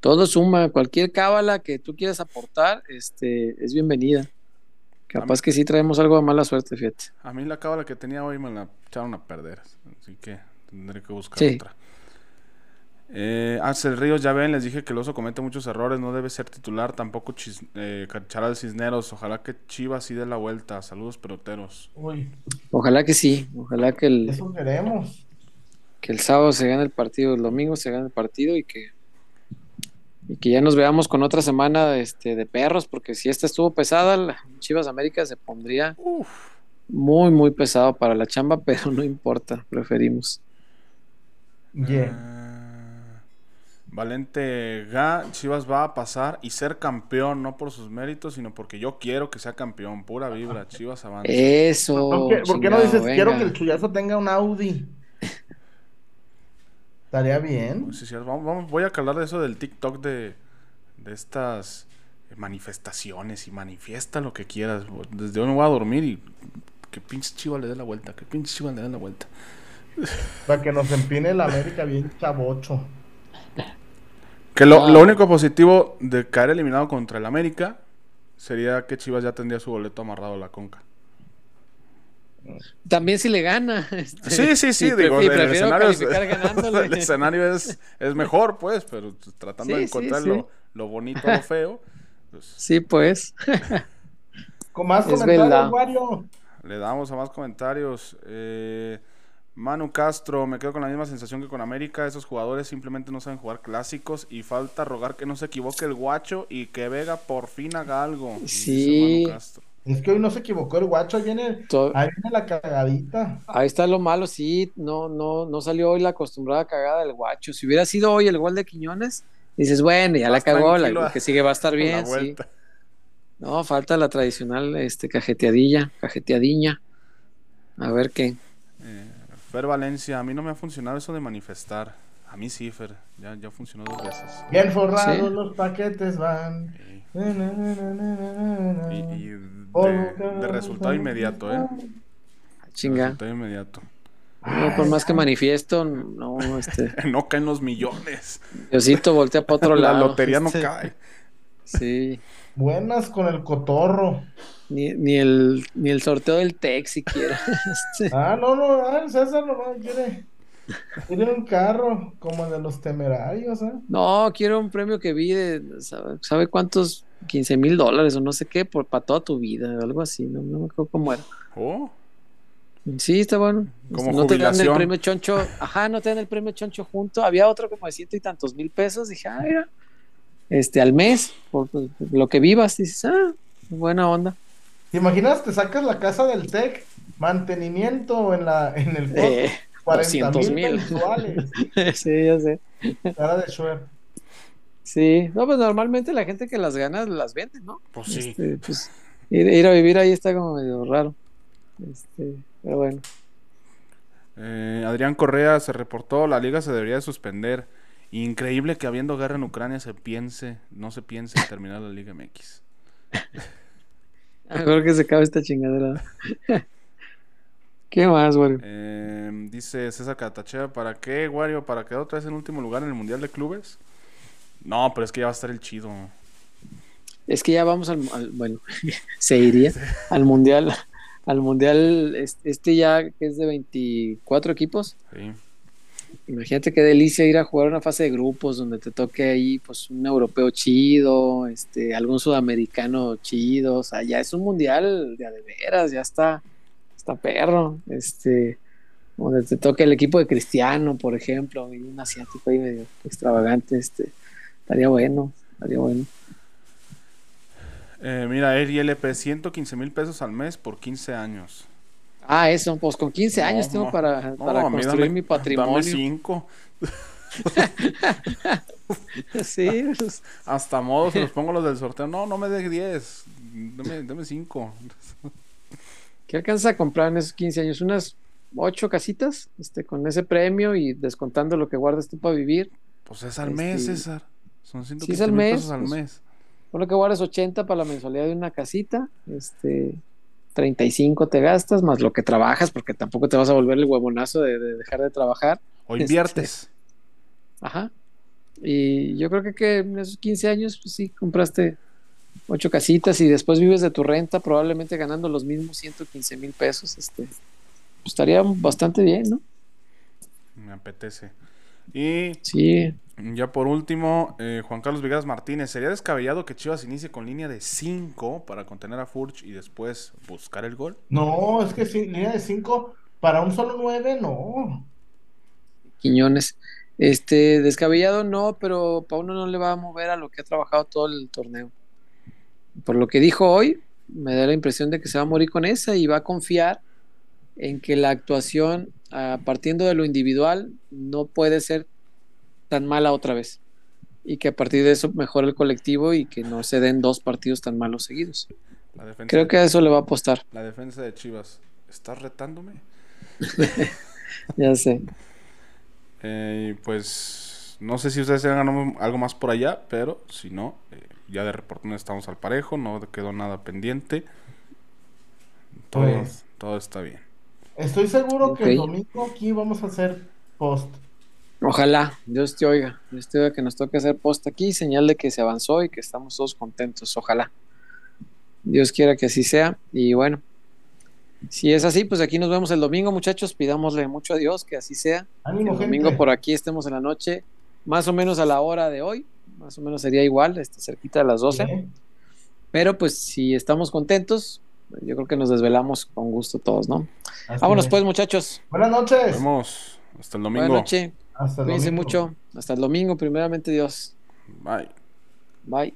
Todo suma, cualquier cábala que tú quieras aportar, este, es bienvenida. Capaz que sí traemos algo de mala suerte, fíjate. A mí la cábala que tenía hoy me la echaron a perder. Así que tendré que buscar Sí. otra. Eh, Axel Ríos, ya ven, les dije que el oso comete muchos errores, no debe ser titular, tampoco chis, eh, Cisneros. Ojalá que Chivas sí dé la vuelta. Saludos, peloteros. Uy, Ojalá que sí, ojalá que el, eso queremos. que el sábado se gane el partido, el domingo se gane el partido y que, y que ya nos veamos con otra semana este, de perros, porque si esta estuvo pesada, la Chivas América se pondría Uf. muy, muy pesado para la chamba, pero no importa, preferimos. Yeah. Ah, Valente Ga, Chivas va a pasar y ser campeón, no por sus méritos, sino porque yo quiero que sea campeón. Pura vibra, Chivas avanza. Eso. ¿Por qué, por qué no dices quiero que el chullazo tenga un Audi? Estaría bien. Sí, sí, vamos, vamos- voy a hablar de eso del TikTok de, de estas manifestaciones y manifiesta lo que quieras. Desde hoy me voy a dormir y que pinche chiva le dé la vuelta, que pinche chiva le dé la vuelta. Para que nos empine la América bien chavocho. Que lo, lo único positivo de caer eliminado contra el América sería que Chivas ya tendría su boleto amarrado a la conca. También si le gana. este, Sí, sí, sí, y digo, y el prefiero escenario, es, calificar ganándole. el escenario es, es mejor, pues, pero tratando de Sí, encontrar sí. Lo, lo bonito, lo feo, pues, Sí, pues. Con más Es comentarios. Wario. le damos a más comentarios. Eh, Manu Castro, me quedo con la misma sensación que con América. Esos jugadores simplemente no saben jugar clásicos y falta rogar que no se equivoque el guacho y que Vega por fin haga algo. Sí. Manu Castro. Es que hoy no se equivocó el guacho, ahí viene, To- ahí viene la cagadita. Ahí está lo malo, sí, no, no, no salió hoy la acostumbrada cagada del guacho. Si hubiera sido hoy el gol de Quiñones, dices, bueno, ya la cagó, la, que sigue va a estar bien, sí. No, falta la tradicional este cajeteadilla, cajeteadiña. A ver qué. Fer Valencia, a mí no me ha funcionado eso de manifestar. A mí sí, Fer, ya, ya funcionó dos veces. Bien forrados Sí. los paquetes van. Na, na, na, Y, de, de resultado inmediato, ¿eh? Chinga. Resultado inmediato. No, por más que manifiesto, no, este, No caen los millones. Diosito voltea para otro La lado. lotería no este, cae. Sí. Buenas con el cotorro. Ni, ni el, ni el sorteo del TEC siquiera. Este, Ah, no, no, ah, el César nomás quiere, quiere un carro como el de los temerarios, ¿eh? No, quiero un premio que vi de, ¿sabe, sabe cuántos? 15 mil dólares o no sé qué, por, para toda tu vida, algo así, no, no me acuerdo cómo era. Oh, Sí, está bueno. Como no te dan el premio choncho, ajá, no te dan el premio choncho junto. Había otro como de ciento y tantos mil pesos. Dije, ah, mira, este, al mes, por lo que vivas, dices, ah, buena onda. ¿Te imaginas? Te sacas la casa del TEC, mantenimiento en la en el Eh, 40 200 mil sí, ya sé. Cara de Schwer. Sí, no, pues normalmente la gente que las gana las vende, ¿no? Pues sí. Este, pues, ir, ir a vivir ahí está como medio raro. Este, pero bueno. Eh, Adrián Correa se reportó, la liga se debería de suspender. Increíble que habiendo guerra en Ucrania se piense, no se piense en terminar la Liga MX. Mejor que se acabe esta chingadera. ¿Qué más, güey? Eh, dice César Catachea, ¿para qué, Wario? ¿Para quedar otra vez en último lugar en el Mundial de Clubes? No, pero es que ya va a estar el chido. Es que ya vamos al, al- bueno, se iría al mundial, al mundial es- este ya que es de 24 equipos. Sí. Imagínate qué delicia ir a jugar una fase de grupos donde te toque ahí pues un europeo chido, este, algún sudamericano chido, o sea, ya es un mundial de de veras, ya está, está perro, este, donde te toque el equipo de Cristiano, por ejemplo, y un asiático ahí medio extravagante, este, estaría bueno, estaría bueno. Eh, mira, LP, 115 mil pesos al mes por 15 años. Ah, eso, pues con 15 No, años tengo para, no, construir dame- mi Dame patrimonio. 5. Sí, pues, Hasta modo, se los pongo los del sorteo. No, no me dé 10. Dame, dame 5. ¿Qué alcanzas a comprar en esos 15 años? Unas ocho casitas, este, con ese premio y descontando lo que guardas tú para vivir. Pues es al mes, Este, César. Son sí, es 115 al mes, pesos al pues. mes. Por lo que guardas 80 para la mensualidad de una casita, este, 35 te gastas, más lo que trabajas, porque tampoco te vas a volver el huevonazo de, de dejar de trabajar. O Este, inviertes. Ajá. Y yo creo que, que en esos 15 años, pues sí, compraste ocho casitas y después vives de tu renta, probablemente ganando los mismos 115 mil pesos. Este, pues estaría bastante bien, ¿no? Me apetece. Y Sí. Ya por último, eh, Juan Carlos Vigas Martínez. ¿Sería descabellado que Chivas inicie con línea de 5 para contener a Furch y después buscar el gol? No, es que sí, línea de 5 para un solo 9, no. Quiñones. Este, descabellado no, pero Pauno no le va a mover a lo que ha trabajado todo el torneo. Por lo que dijo hoy, me da la impresión de que se va a morir con esa y va a confiar en que la actuación, ah, partiendo de lo individual, no puede ser tan mala otra vez. Y que a partir de eso mejore el colectivo y que no se den dos partidos tan malos seguidos. La defensa, Creo que a eso le va a apostar. la defensa de Chivas. ¿Estás retándome? Ya sé. Eh, pues no sé si ustedes tengan algo más por allá, pero si no, eh, ya de reportón estamos al parejo, no quedó nada pendiente. Todo, Pues- todo está bien. Estoy seguro que el domingo aquí vamos a hacer post. Ojalá, Dios te oiga, Dios te oiga que nos toque hacer post aquí, señal de que se avanzó y que estamos todos contentos, ojalá. Dios quiera que así sea. Y bueno, si es así, pues aquí nos vemos el domingo, muchachos. Pidámosle mucho a Dios que así sea. Ánimo, el domingo gente. por aquí estemos en la noche, más o menos a la hora de hoy, más o menos sería igual, este, cerquita de las 12. Bien. Pero pues si estamos contentos, yo creo que nos desvelamos con gusto todos, ¿no? Así Vámonos es. pues, muchachos. Buenas Nos noches. vemos. Hasta el Buenas domingo. noches. Hasta el Cuídense domingo. mucho. Hasta el domingo, primeramente Dios. Bye. Bye.